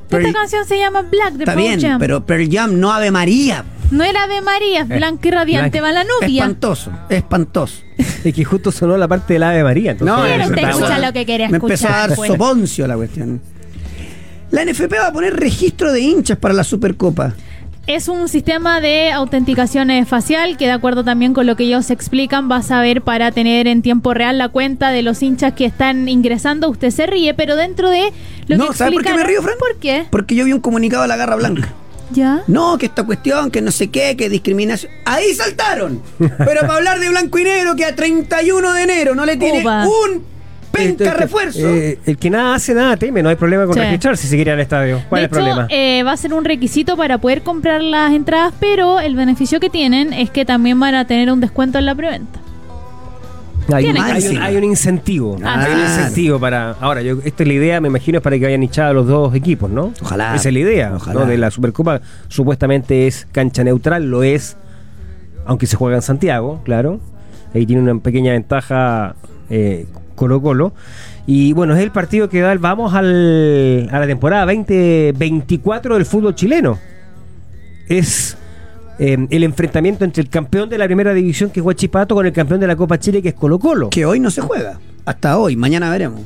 Esta canción se llama Black de Está Pearl bien, Jam. pero Pearl Jam no Ave María. No era de María, es Eh, blanca y radiante, va la novia. Espantoso, espantoso. Es que justo sonó la parte del Ave María. Entonces, No, Pero me usted empezó escucha a- lo que quiere Me empezó a dar pues. soponcio la cuestión. La NFP va a poner registro de hinchas para la Supercopa. Es un sistema de autenticación facial que de acuerdo también con lo que ellos explican vas a ver para tener en tiempo real la cuenta de los hinchas que están ingresando. Usted se ríe, pero dentro de lo No, que ¿sabe por qué me río, Fran? ¿Por qué? Porque yo vi un comunicado a la Garra Blanca. ¿Ya? No, que esta cuestión, que no sé qué, que discriminación. Ahí saltaron. Pero para hablar de blanco y negro, que a 31 de enero no le tiene Opa. un penca Este, refuerzo. eh, el que nada hace, nada teme. No hay problema con Sí. registrar si se quiere ir al estadio. ¿Cuál de es el hecho, problema? eh, va a ser un requisito para poder comprar las entradas, pero el beneficio que tienen es que también van a tener un descuento en la preventa. Hay un, hay un- hay un incentivo. Ah, hay un incentivo para. Ahora, yo, esta es la idea, me imagino, es para que vayan hinchados los dos equipos, ¿no? Ojalá. Esa es la idea. Ojalá. ¿no? De la Supercopa supuestamente es cancha neutral, lo es, aunque se juega en Santiago, claro. Ahí tiene una pequeña ventaja eh, Colo Colo. Y bueno, es el partido que da el vamos al, a la temporada 2024 del fútbol chileno. Es eh, el enfrentamiento entre el campeón de la primera división, que es Huachipato, con el campeón de la Copa Chile, que es Colo Colo. Que hoy no se juega. Hasta hoy, mañana veremos.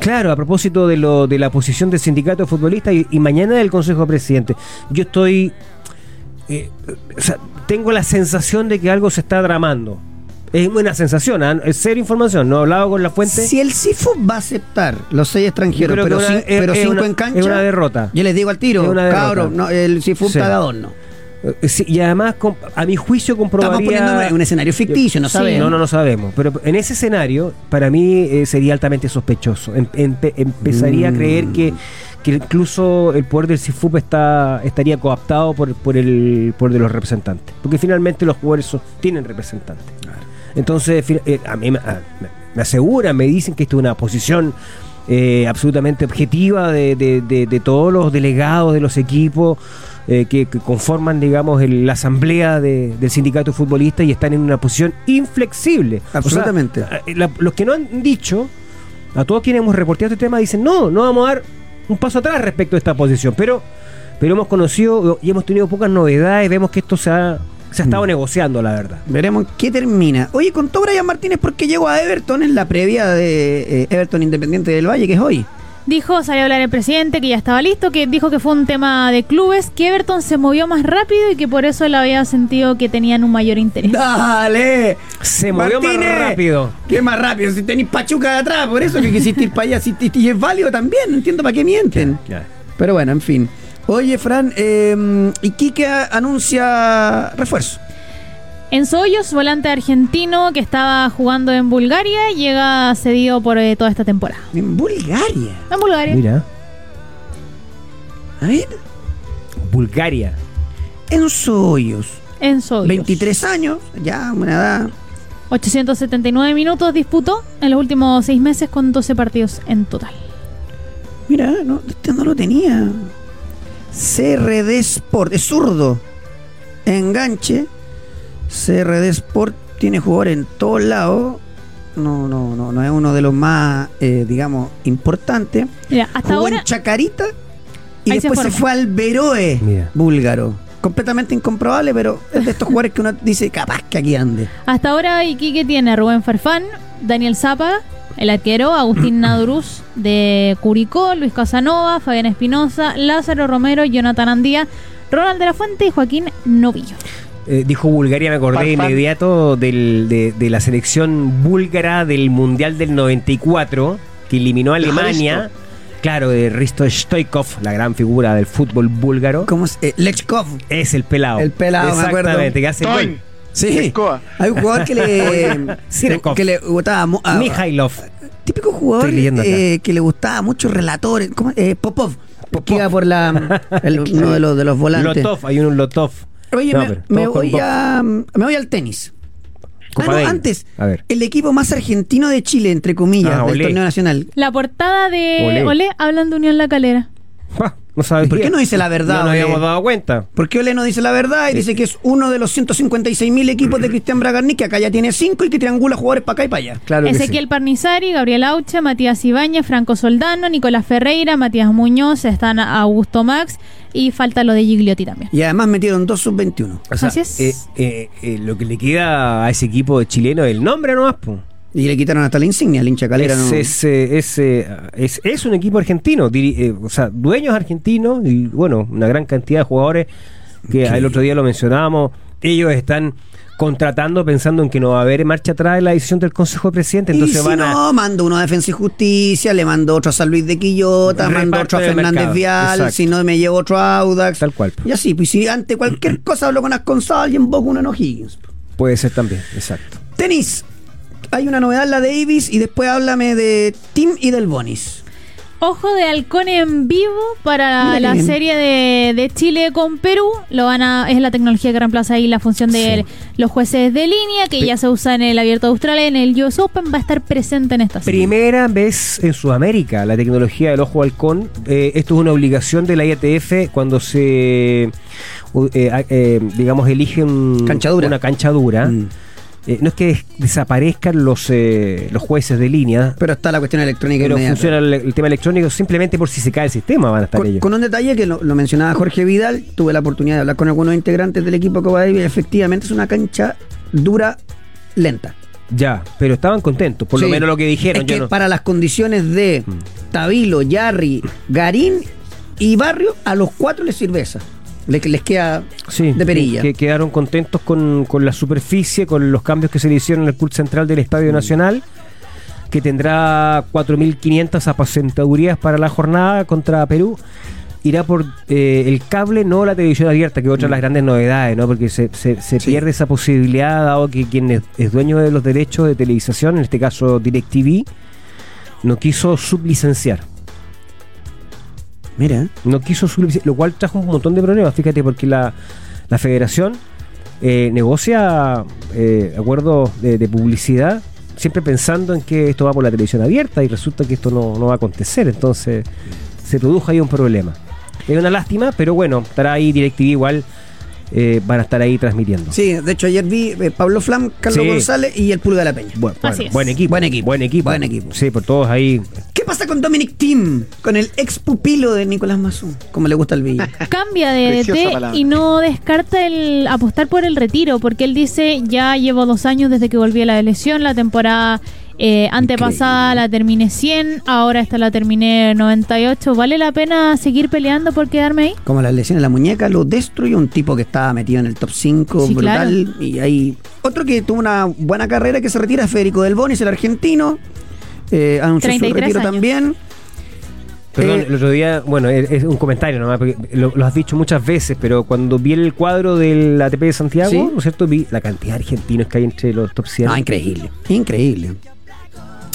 Claro, a propósito de lo de la posición del sindicato de futbolistas y, y mañana del Consejo de Presidente. Yo estoy. eh, o sea, tengo la sensación de que algo se está tramando. Es una sensación, ¿ah? es cero información. No he hablado con la fuente. Si el CIFU va a aceptar los seis extranjeros, pero, que una- cin- es- pero es cinco una- en cancha, es una derrota. Yo les digo al tiro, no, el CIFU Sí. está de adorno. Eh, sí, y además, a mi juicio, comprobaría. Estamos poniendo en un escenario ficticio, no Sí, sabemos. No, no, no sabemos. Pero en ese escenario, para mí eh, sería altamente sospechoso. Em- empe- empezaría a creer Mm. que, que incluso el poder del CIFUP está, estaría coaptado por, por el por de los representantes. Porque finalmente los jugadores tienen representantes. Entonces, eh, a mí me, a- me- me aseguran, me dicen que esto es una posición eh, absolutamente objetiva de, de- de- de todos los delegados de los equipos eh, que, que conforman, digamos, el- la asamblea de- del sindicato de futbolistas y están en una posición inflexible. O sea, Absolutamente. la- los que no han dicho, a todos quienes hemos reporteado este tema, dicen, no, no vamos a dar un paso atrás respecto a esta posición, pero, pero hemos conocido y hemos tenido pocas novedades, vemos que esto se ha, se ha estado Mm. negociando, la verdad. Veremos qué termina. Oye, contó Brian Martínez porque llegó a Everton en la previa de eh, Everton Independiente del Valle, que es hoy. Dijo, salió a hablar el presidente que ya estaba listo, que dijo que fue un tema de clubes, que Everton se movió más rápido y que por eso él había sentido que tenían un mayor interés. ¡Dale! Se movió más rápido. ¿Qué más rápido? Si tenéis Pachuca de atrás, por eso que quisiste ir para allá. Si, y y es válido también, no entiendo para qué mienten. Pero bueno, en fin. Oye, Fran, eh, Iquique a- anuncia refuerzo. Enzo Hoyos, volante argentino que estaba jugando en Bulgaria, llega cedido por eh, toda esta temporada. En Bulgaria. En Bulgaria. Mira, A ver, Bulgaria. Enzo Hoyos. Enzo Hoyos. 23 años, ya una edad. 879 minutos disputó en los últimos seis meses con 12 partidos en total. Mira, no, este no lo tenía. CRD Sport, es zurdo. Enganche. CRD Sport tiene jugadores en todos lados. No, no, no, no es uno de los más, eh, digamos, importantes. Mira, hasta Jugó ahora en Chacarita y Ahí después se, fue al Veroe Mira. búlgaro. Completamente incomprobable, pero es de estos jugadores que uno dice capaz que aquí ande. Hasta ahora Iquique tiene a Rubén Farfán, Daniel Zapa, el arquero, Agustín Nadruz de Curicó, Luis Casanova, Fabián Espinosa, Lázaro Romero, Jonathan Andía, Ronald de la Fuente y Joaquín Novillo. Eh, dijo Bulgaria, me acordé de inmediato del- de, de la selección búlgara del Mundial del 94, que eliminó a Alemania. Claro, de Risto Stoikov, la gran figura del fútbol búlgaro. ¿Cómo es? Eh, Lechkov. Es el pelado. El pelado, me acuerdo. Exactamente, que hace. Sí. Hay un jugador que le. Que le gustaba. a- Mijailov. típico jugador Estoy leyendo acá. eh, que le gustaba mucho relator. ¿cómo? Eh, Popov. Que iba por la. el- uno de los, de los volantes. Lotov, hay un Lotov. Oye, No, me, pero me todos con voy a, me voy al tenis. Copa Ah, no, Davis. antes. A ver. El equipo más argentino de Chile, entre comillas, Ah, del olé. torneo nacional. La portada de Olé. Olé, hablan de Unión La Calera. Ah, no sabía. ¿Y por qué no dice la verdad, No nos habíamos dado cuenta. ¿Por qué Ole no dice la verdad y dice que es uno de los 156 mil equipos de Cristian Bragarni, que acá ya tiene cinco y que triangula jugadores para acá y para allá? Claro que sí. Ezequiel Parnizari, Gabriel Aucha, Matías Ibáñez, Franco Soldano, Nicolás Ferreira, Matías Muñoz, están Augusto Max y falta lo de Gigliotti también. Y además metieron dos sub-21. O sea, Así es. eh, eh, eh, lo que le queda a ese equipo chileno es el nombre nomás. po. Y le quitaron hasta la insignia, el hincha calera. es, no. es, eh, es, es- es un equipo argentino, diri- eh, o sea, dueños argentinos y bueno, una gran cantidad de jugadores que el otro día lo mencionábamos. Ellos están contratando pensando en que no va a haber marcha atrás en la decisión del Consejo de Presidente, entonces y si van a... no, mando uno a Defensa y Justicia, le mando otro a San Luis de Quillota, mando otro a Fernández mercado, Vial, exacto. si no me llevo otro a Audax. Tal cual. Y así, pues si ante cualquier cosa hablo con Asconsal y en Boca uno en O'Higgins. Puede ser también, exacto. Tenis. Hay una novedad en la Davis y después háblame de Tim y del Bonis. Ojo de halcón en vivo para Mira la bien. serie de, de Chile con Perú. Lo van a, es la tecnología que reemplaza ahí la función de los jueces de línea, que ya se usa en el Abierto de Australia, en el US Open, va a estar presente en esta serie. Primera vez en Sudamérica la tecnología del ojo halcón. Eh, esto es una obligación de la IATF cuando se, eh, eh, digamos, elige un- Cancha dura. una cancha dura. Mm. Eh, no es que des- desaparezcan los, eh, los jueces de línea, Pero está la cuestión electrónica pero inmediata. funciona el, el tema electrónico simplemente por si se cae el sistema van a estar Con, ellos. con un detalle que lo, lo mencionaba Jorge Vidal, tuve la oportunidad de hablar con algunos integrantes del equipo Copa Davis y efectivamente es una cancha dura, lenta. Ya, pero estaban contentos, por lo menos lo que dijeron. Es yo que no- para las condiciones de Mm. Tabilo, Yarri, Garín y Barrio, a los cuatro les sirve esa. Les, les queda Sí, de perilla. Que quedaron contentos con, con la superficie, con los cambios que se le hicieron en el club central del. Estadio Nacional, que tendrá 4.500 apacentadurías para la jornada contra Perú. Irá por eh, el cable, no la televisión abierta, que es otra de las grandes novedades, ¿no? Porque se, se- se. Sí. pierde esa posibilidad, dado que quien es, es dueño de los derechos de televisación, en este caso DirecTV, no quiso sublicenciar. Mira, No quiso sublicenciar, lo cual trajo un montón de problemas, fíjate, porque la, la federación eh, negocia eh, acuerdos de, de publicidad siempre pensando en que esto va por la televisión abierta y resulta que esto no, no va a acontecer, entonces se produjo ahí un problema. Es una lástima, pero bueno, estará ahí DirecTV igual, eh, van a estar ahí transmitiendo. sí, de hecho ayer vi eh, Pablo Flam, Carlos Sí. González y el Pulga de la Peña. Bueno, Así bueno, es. buen equipo. Buen equipo. Buen equipo. Buen equipo. Sí, por todos ahí. ¿Qué pasa con Dominic Tim? Con el ex pupilo de Nicolás Mazú, como le gusta el Villa. Cambia de DT y no descarta el apostar por el retiro, porque él dice, ya llevo dos años desde que volví a la lesión, la temporada eh, antepasada la terminé 100, ahora esta la terminé 98, ¿vale la pena seguir peleando por quedarme ahí? Como las lesiones en la muñeca, lo destruyó un tipo que estaba metido en el top 5, Sí, brutal. Y ahí. Otro que tuvo una buena carrera que se retira es Federico Del Bonis, el argentino. Eh, anunció su 33 retiro años. también. Perdón, Eh, el otro día, bueno, es, es un comentario nomás, porque lo, lo has dicho muchas veces, pero cuando vi el cuadro del ATP de Santiago, Sí. ¿no es cierto? Vi la cantidad de argentinos que hay entre los top 100. No, increíble. Increíble.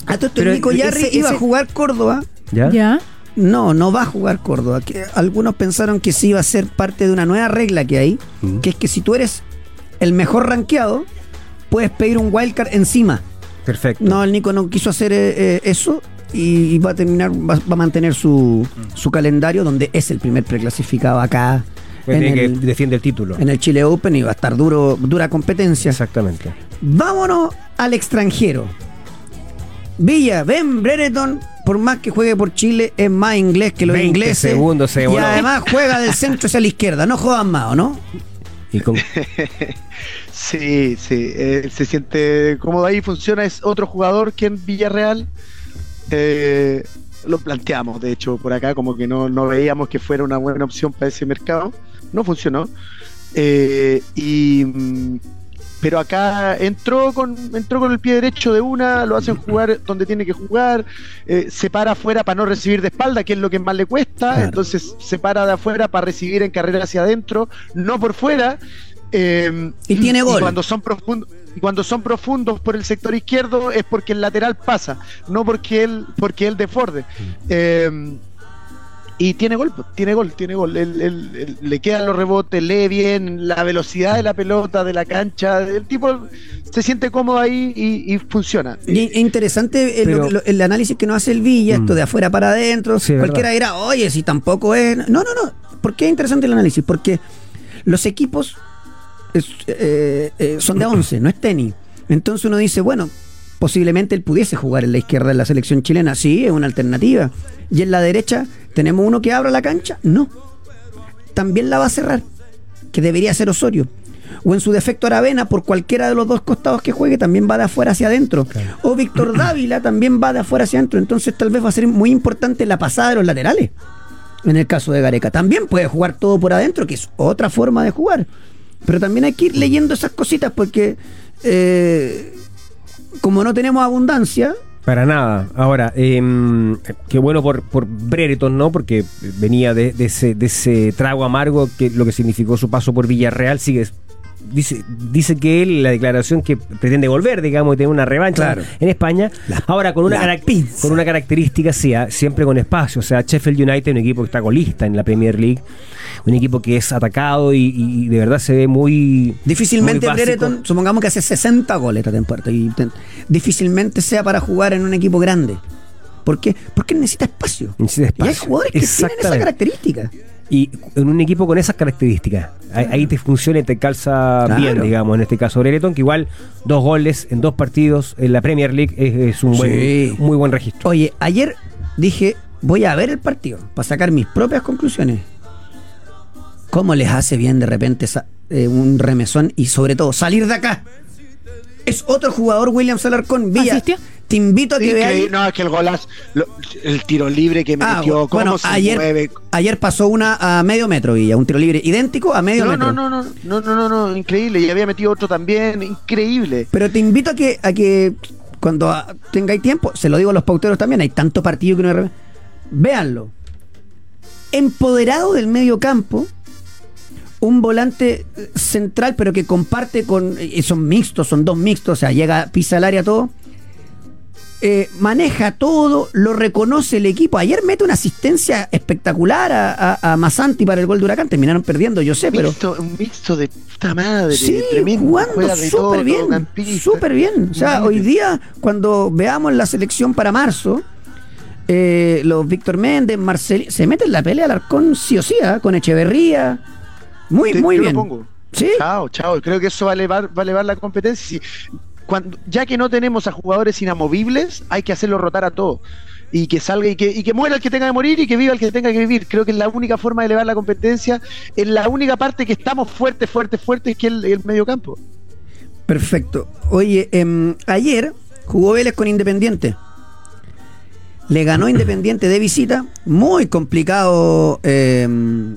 A todo el Nico Yarri iba a jugar Córdoba. ¿Ya? Ya. No, no va a jugar Córdoba. Que algunos pensaron que sí iba a ser parte de una nueva regla que hay, Mm. que es que si tú eres el mejor rankeado, puedes pedir un wildcard encima. Perfecto. No, el Nico no quiso hacer eh, eh, eso. y, y va a terminar, va, va a mantener su, su calendario donde es el primer preclasificado acá Pues en tiene que el, defiende el título. en el Chile Open y va a estar duro, dura competencia. Exactamente. Vámonos al extranjero. Villa, Ben Brereton, por más que juegue por Chile, es más inglés que los 20 ingleses. segundos se y además juega del centro hacia la izquierda. No jodan más, ¿o no? Y con- Sí, sí, eh, se siente cómodo ahí, funciona, es otro jugador que en Villarreal. Eh, lo planteamos, de hecho, por acá, como que no, no veíamos que fuera una buena opción para ese mercado. No funcionó. Eh, y, mm, pero acá entró con, entró con el pie derecho de una, lo hacen jugar donde tiene que jugar, eh, se para afuera para no recibir de espalda, que es lo que más le cuesta, Claro. entonces se para de afuera para recibir en carrera hacia adentro, no por fuera. eh, Y tiene gol. cuando son profundos y cuando son profundos por el sector izquierdo es porque el lateral pasa, no porque él porque él desborde. Eh, y tiene gol, pues, tiene gol, tiene gol. Él- él- él- le quedan los rebotes, lee bien, la velocidad de la pelota, de la cancha. El tipo se siente cómodo ahí y, y funciona. Y es interesante el, Pero- lo- el análisis que nos hace el Villa, esto Mm. de afuera para adentro. Sí, Cualquiera verdad. dirá, oye, si tampoco es. No, no, no. ¿Por qué es interesante el análisis? Porque los equipos es- eh, eh, son de 11, no es tenis. Entonces uno dice, bueno, posiblemente él pudiese jugar en la izquierda en la selección chilena. Sí, es una alternativa. Y en la derecha, ¿tenemos uno que abra la cancha? No. También la va a cerrar, que debería ser Osorio. O en su defecto Aravena, por cualquiera de los dos costados que juegue, también va de afuera hacia adentro. O Víctor Dávila también va de afuera hacia adentro. Entonces tal vez va a ser muy importante la pasada de los laterales. En el caso de Gareca. También puede jugar todo por adentro, que es otra forma de jugar. Pero también hay que ir leyendo esas cositas porque eh, como no tenemos abundancia, Para nada. Ahora, em, qué bueno por, por Brereton, ¿no? Porque venía de, de ese, de ese trago amargo que lo que significó su paso por Villarreal. Sigue, dice, dice que él, la declaración que pretende volver, digamos, y tener una revancha Claro. en España. La- Ahora, con una, con una característica, sí, siempre con espacio. O sea, Sheffield United, un equipo que está colista en la Premier League, un equipo que es atacado y, y de verdad se ve muy. difícilmente muy. Brereton, supongamos que hace 60 goles esta temporada, y ten- difícilmente sea para jugar en un equipo grande. ¿Por qué? Porque necesita espacio. Necesita Y hay espacio. jugadores que tienen esa característica. Y en un equipo con esas características, ahí, ahí te funciona y te calza Claro. bien, digamos, en este caso Brereton, que igual dos goles en dos partidos en la Premier League es, es un buen, Sí. muy buen registro. Oye, ayer dije, voy a ver el partido para sacar mis propias conclusiones. ¿Cómo les hace bien de repente esa- eh, un remesón y sobre todo salir de acá? Es otro jugador, William Salarcón. Villa, ¿Asistió? te invito a que veáis. No, es que el golazo, lo- el tiro libre que Ah, metió, cómo bueno, se ayer, mueve. ayer pasó una a medio metro, Villa, un tiro libre idéntico a medio No, metro. no, no, no, no, no, no, no, increíble. Y había metido otro también, increíble. Pero te invito a que, a que cuando tengáis tiempo, se lo digo a los pauteros también, hay tanto partido que no hay re- Véanlo. Empoderado del medio campo, un volante central, pero que comparte con. Y son mixtos, son dos mixtos, o sea, llega, pisa el área todo. eh, maneja todo, lo reconoce el equipo. Ayer mete una asistencia espectacular a, a, a Masanti para el gol de Huracán. Terminaron perdiendo, yo sé, pero. Mixto, un mixto de puta madre, Sí, tremendo. jugando súper bien, súper bien. O sea, hoy día, cuando veamos la selección para marzo, eh, los Víctor Méndez, Marcel, se meten en la pelea al arcón sí o sí, ¿ah? con Echeverría. Muy, Te- muy yo lo bien. pongo. Sí, Chao, chao. Creo que eso va a elevar, va a elevar la competencia. Cuando, ya que no tenemos a jugadores inamovibles, hay que hacerlo rotar a todos. Y que salga y que, y que muera el que tenga que morir y que viva el que tenga que vivir. Creo que es la única forma de elevar la competencia. Es la única parte que estamos fuertes, fuertes, fuertes, que es el, el medio campo. perfecto. Oye, em, ayer jugó Vélez con Independiente. Le ganó Independiente de visita. Muy complicado em,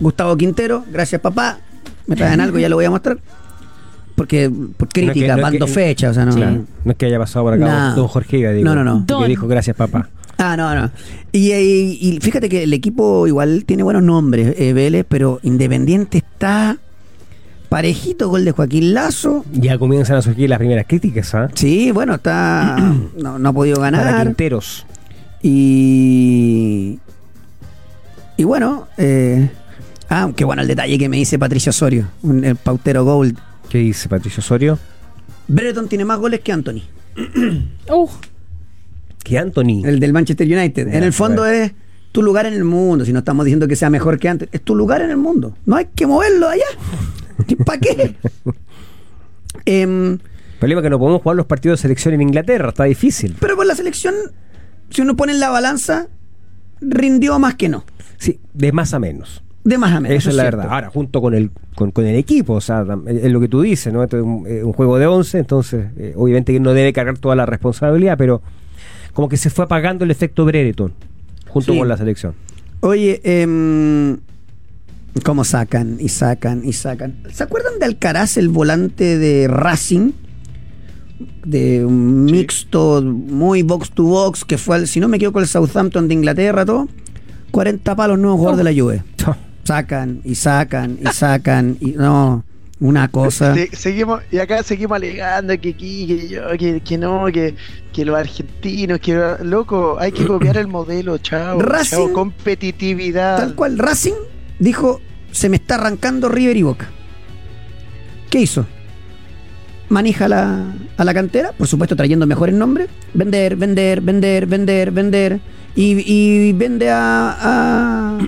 Gustavo Quintero. Gracias, papá. Me traen algo, ya lo voy a mostrar. Porque por crítica, No es que- no es mando que- fecha, o sea, no. Sí, no es que haya pasado por acá No. don Jorge Higa, digo, No, no, no. que dijo gracias papá. Ah, no, no. Y, y- y fíjate que el equipo igual tiene buenos nombres, eh, Vélez, pero Independiente está parejito, gol de Joaquín Lazo. Ya comienzan a surgir las primeras críticas, ¿ah? Sí, bueno, está no, no ha podido Para ganar. Quinteros. Y y bueno, eh, ah, qué bueno el detalle que me dice Patricio Osorio, un- el pautero Gold. ¿Qué dice Patricio Osorio? Brereton tiene más goles que Anthony. Uh, Que Anthony. el del Manchester United. En el fondo es tu lugar en el mundo, si no estamos diciendo que sea mejor que antes, es tu lugar en el mundo. No hay que moverlo de allá. ¿Para qué? Em, El problema es que no podemos jugar los partidos de selección en Inglaterra, está difícil. pero por la selección, si uno pone en la balanza, rindió más que no. Sí, de más a menos. De más a menos. Eso es la cierto. verdad. Ahora, junto con el, con, con el equipo, o sea, es lo que tú dices, ¿no? Es un, eh, un juego de 11, entonces, eh, obviamente que no debe cargar toda la responsabilidad, pero como que se fue apagando el efecto Brereton, junto Sí. con la selección. Oye, em, ¿cómo sacan y sacan y sacan? ¿Se acuerdan de Alcaraz, el volante de Racing? De un mixto muy box to box que fue, al, si no me equivoco, el Southampton de Inglaterra, todo. 40 palos nuevos jugador de la Juve. Sacan y sacan y sacan y no, una cosa. Se- seguimos, y acá seguimos alegando que que yo, que, que no, que, que los argentinos, que loco, hay que copiar el modelo, chao, Racing- chao, competitividad. Tal cual, Racing dijo, se me está arrancando River y Boca. ¿Qué hizo? Maneja a la, a la cantera, por supuesto trayendo mejores nombres. Vender, vender, vender, vender, vender. Y, y vende a, a-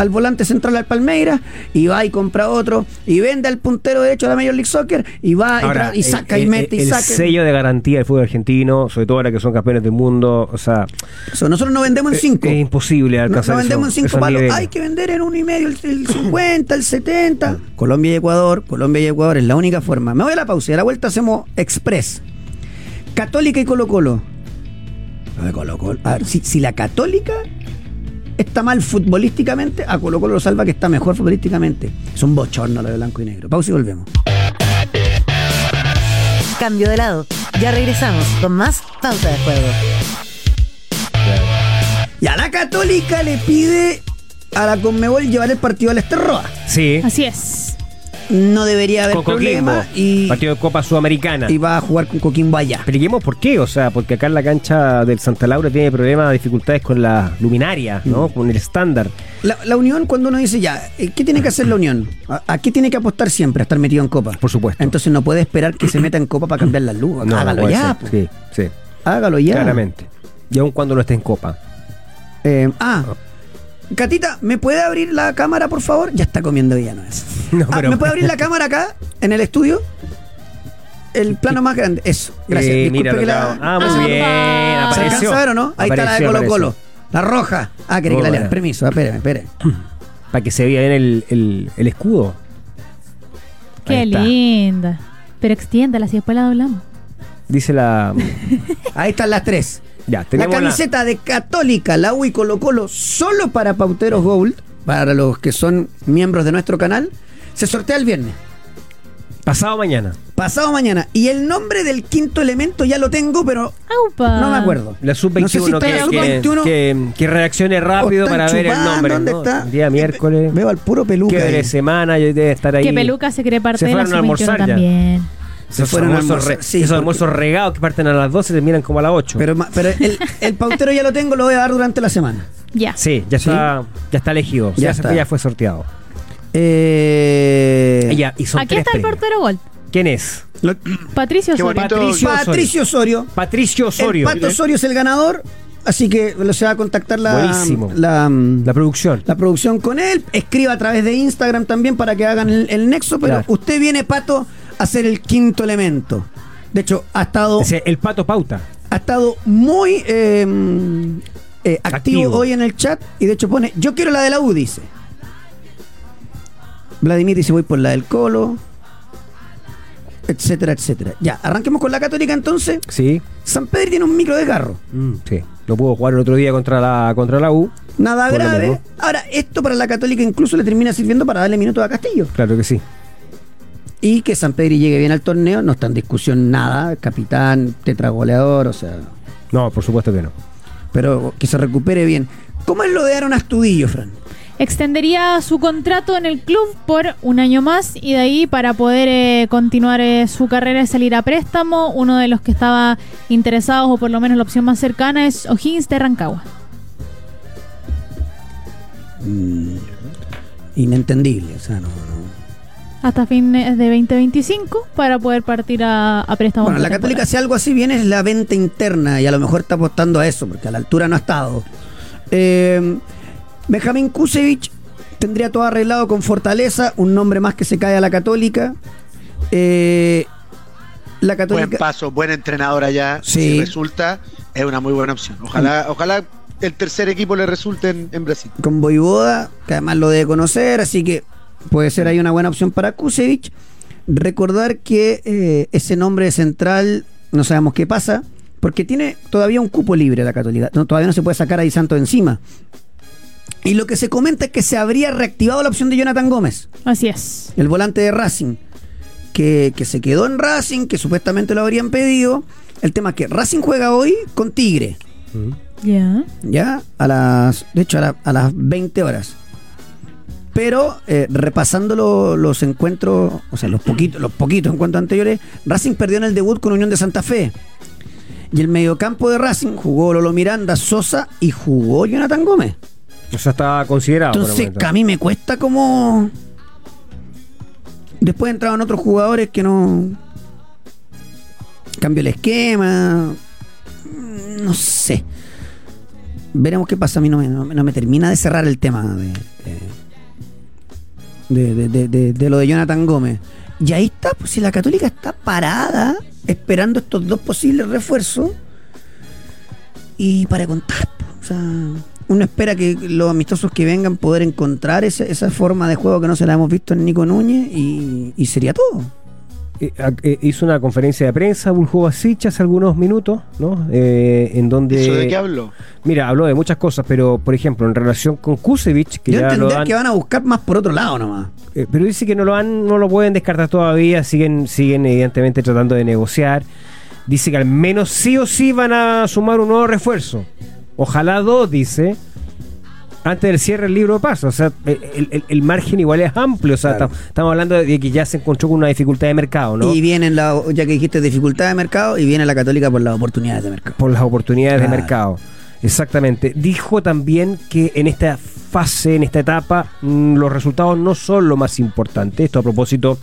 al volante central al Palmeiras. Y va y compra otro. Y vende al puntero derecho de la Major League Soccer. Y va y, Ahora, y saca el, y mete el- y el saca. sello de garantía del fútbol argentino, sobre todo ahora que son campeones del mundo, o sea, Eso, nosotros no vendemos en es, cinco. es imposible No, alcanzar no vendemos en cinco palos. Hay que vender en uno y medio, el, el 50, el 70. Colombia y Ecuador, Colombia y Ecuador es la única forma. Me voy a la pausa y a la vuelta hacemos express. Católica y Colo Colo. Colo Colo. A ver, si, si la Católica está mal futbolísticamente, a Colo Colo lo salva que está mejor futbolísticamente. Es un bochorno lo de blanco y negro. Pausa y volvemos. Cambio de lado. Ya regresamos con más Pauta de Juego. Y a la Católica le pide a la Conmebol llevar el partido al Esterroa. Sí, Así es. No debería haber con problema y, partido de Copa Sudamericana. y va a jugar con Coquimbo allá. Expliquemos por qué, o sea, porque acá en la cancha del Santa Laura tiene problemas, dificultades con la luminaria, ¿no? Mm. Con el estándar. La, la Unión, cuando uno dice ya, eh, ¿qué tiene que hacer la Unión? ¿A, a qué tiene que apostar siempre? A estar metido en Copa. Por supuesto. Entonces no puede esperar que se meta en Copa para cambiar las luces. No, Hágalo ya. Sí, sí, Hágalo ya. claramente. Y aun cuando no esté en Copa. Eh, ah, Catita, ¿me puede abrir la cámara, por favor? Ya está comiendo ya, ¿no es? No, Ah, ¿Me puede abrir la cámara acá, en el estudio? El plano más grande. Eso, gracias. Eh, Disculpe mira lo que que la-. Ah, muy Ah, bien. ¿Se Apareció. alcanza a ver o no? Ahí está la de Colo apareció. Colo. La roja. Ah, quería que Muy la lea. buena. Permiso, espéreme, espere. Para que se vea bien el, el- el escudo. Qué linda. Pero extiéndala, si después la doblamos. Dice la. Ahí están las tres. Ya, La camiseta de Católica, la U y Colo Colo, solo para Pauteros Gold, para los que son miembros de nuestro canal, se sortea el viernes, Pasado mañana. pasado mañana. Y el nombre del quinto elemento ya lo tengo, pero Aupa. no me acuerdo. La sub-21 No sé si está que, la que- sub-21 que- que reaccione rápido para ver el nombre. ¿Dónde ¿no? está? El día miércoles. Veo al puro peluca. Qué ahí. de semana, yo debe estar ahí. Que Peluca se cree parte Se de la almorzar sub-21 ya. Se Esos fueron almorzar, re- sí, esos porque- almuerzos regados que parten a las 12 y terminan como a las 8. Pero, pero el, el pautero ya lo tengo, lo voy a dar durante la semana. Ya. sí, ya Sí. está, ya está elegido. Ya Ya, se- está. ya fue sorteado. Eh, ya, y son Aquí tres está el portero gol. ¿Quién es? lo- Patricio Osorio. Patricio Osorio. Patricio Osorio. Patricio Osorio. El Pato Osorio es el ganador, así que lo- se va a contactar la, la, La producción. la producción con él. Escriba a través de Instagram también para que hagan el, el nexo, pero Claro. usted viene, Pato, a ser el quinto elemento. De hecho, ha estado, Ese, el pato pauta. ha estado muy eh, eh, activo, Activo. hoy en el chat y de hecho pone, yo quiero la de la U, dice. Vladimir dice, voy por la del Colo, etcétera, etcétera. Ya, arranquemos con la católica entonces. Sí. San Pedro tiene un micro desgarro. Mm, sí. No pudo jugar el otro día contra la, contra la U. Nada lo grave. Ahora, esto para la Católica incluso le termina sirviendo para darle minutos a Castillo. Claro que sí. Y que San Pedro llegue bien al torneo, no está en discusión nada. Capitán, tetragoleador, o sea. No, por supuesto que no. Pero que se recupere bien. ¿Cómo es lo de Aaron Astudillo, Fran? Extendería su contrato en el club por un año más y de ahí para poder eh, continuar eh, su carrera y salir a préstamo. Uno de los que estaba interesados, o por lo menos la opción más cercana, es O'Higgins de Rancagua. Inentendible, o sea, no. Hasta fines de 2025 para poder partir a, a préstamo. Bueno, la Católica si algo así viene es la venta interna y a lo mejor está apostando a eso, porque a la altura no ha estado. Eh, Benjamín Kusevich tendría todo arreglado con Fortaleza, un nombre más que se cae a la Católica. Eh, la Buen Católica... paso, buen entrenador allá. Sí. Si resulta, es una muy buena opción. Ojalá, ojalá el tercer equipo le resulte en, en Brasil. con Voivoda, que además lo debe conocer, así que puede ser ahí una buena opción para Kusevich. Recordar que eh, ese nombre de central, no sabemos qué pasa, porque tiene todavía un cupo libre la Católica. No, todavía no se puede sacar a Di Santo encima. Y lo que se comenta es que se habría reactivado la opción de Jonathan Gómez, Así es. el volante de Racing, que, que se quedó en Racing, que supuestamente lo habrían pedido. El tema es que Racing juega hoy con Tigre. Ya. ¿ya? A las, de hecho, a, la- a las 20 horas. Pero eh, repasando lo- los encuentros, o sea, los poquitos, los poquitos encuentros anteriores, Racing perdió en el debut con Unión de Santa Fe. Y el mediocampo de Racing jugó Lolo Miranda, Sosa y jugó Jonathan Gómez. O sea, está considerado. Entonces, que a mí me cuesta como. Después entraban otros jugadores que no. Cambió el esquema. Mm, No sé. Veremos qué pasa. A mí no me, no me- no me termina de cerrar el tema de, de, de- de- de- de lo de Jonathan Gómez. Y ahí está, pues si la Católica está parada esperando estos dos posibles refuerzos. Y para contar, o sea, uno espera que los amistosos que vengan poder encontrar esa, esa forma de juego que no se la hemos visto en Nico Núñez y, y sería todo. Eh, a- eh, hizo una conferencia de prensa, Buljo Basich, hace algunos minutos, ¿no? Eh, en donde. ¿Eso de qué habló? Mira, habló de muchas cosas, pero por ejemplo, en relación con Kusevich, que Yo ya lo entender han- que van a buscar más por otro lado nomás. eh, pero dice que no lo han, no lo pueden descartar todavía, siguen, siguen evidentemente tratando de negociar. Dice que al menos sí o sí van a sumar un nuevo refuerzo. Ojalá dos, dice, antes del cierre del libro de paso. O sea, el, el- el margen igual es amplio. O sea, Claro. estamos hablando de que ya se encontró con una dificultad de mercado, ¿no? Y vienen, la, ya que dijiste dificultad de mercado, y viene la Católica por las oportunidades de mercado. por las oportunidades Claro. de mercado. Exactamente. Dijo también que en esta fase, en esta etapa, mm, los resultados no son lo más importante. Esto a propósito,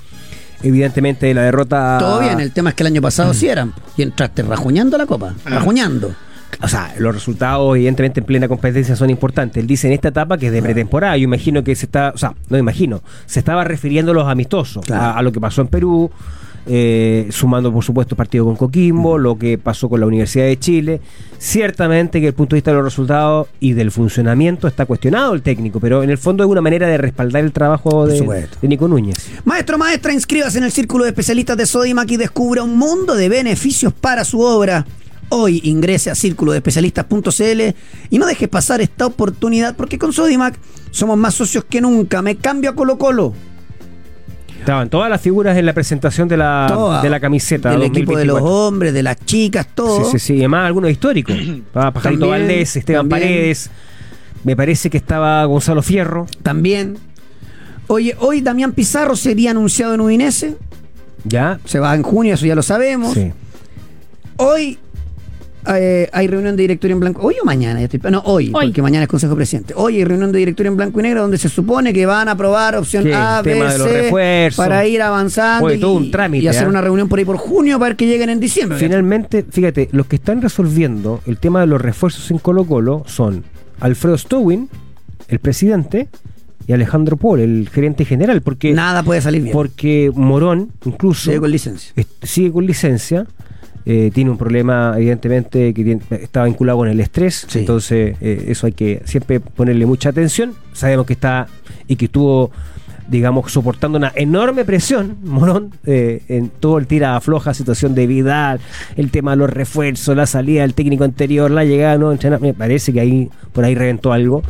evidentemente, de la derrota. Todo bien, el tema es que el año pasado sí eran. Y entraste rajuñando la copa. Ah. Rajuñando. O sea, los resultados, evidentemente, en plena competencia son importantes. Él dice en esta etapa que es de pretemporada. Yo imagino que se está. O sea, no imagino. Se estaba refiriendo a los amistosos, Claro. a, a lo que pasó en Perú. eh, sumando por supuesto partido con Coquimbo, lo que pasó con la Universidad de Chile. Ciertamente que desde el punto de vista de los resultados y del funcionamiento está cuestionado el técnico, pero en el fondo es una manera de respaldar el trabajo de Nico Núñez. Maestro, maestra, inscríbase en el círculo de especialistas de Sodimac y descubra un mundo de beneficios para su obra. Hoy ingrese a círculodeespecialistas.cl y no dejes pasar esta oportunidad porque con Sodimac somos más socios que nunca. Me cambio a Colo Colo. Estaban todas las figuras en la presentación de la, Toda. de la camiseta. Del equipo de los 2024. hombres, de las chicas, todo. Sí, sí, sí. Y además algunos históricos. Estaba Pajarito También, Valdés, Esteban también. Paredes. Me parece que estaba Gonzalo Fierro. También. Oye, hoy Damián Pizarro sería anunciado en Udinese. ¿Ya? Se va en junio, eso ya lo sabemos. Sí. Hoy eh, hay reunión de directorio en blanco. ¿Hoy o mañana? Ya estoy- no, hoy, Hoy. porque mañana es Consejo Presidente. Hoy hay reunión de directorio en blanco y negro donde se supone que van a aprobar opción Sí, A, B, C para ir avanzando Oye, y, todo un trámite, y hacer ¿eh? una reunión por ahí por junio para que lleguen en diciembre. Finalmente, fíjate, los que están resolviendo el tema de los refuerzos en Colo Colo son Alfredo Stowin, el presidente, y Alejandro Paul, el gerente general, porque, Nada puede salir bien. porque Morón incluso Sigue con licencia. est- sigue con licencia. Eh, tiene un problema, evidentemente, que tiene- está vinculado con el estrés. Sí. Entonces, eh, eso hay que siempre ponerle mucha atención. Sabemos que está y que estuvo, digamos, soportando una enorme presión, Morón, eh, en todo el tira afloja, situación de Vidal, el tema de los refuerzos, la salida del técnico anterior, la llegada, no. Me parece que ahí por ahí reventó algo.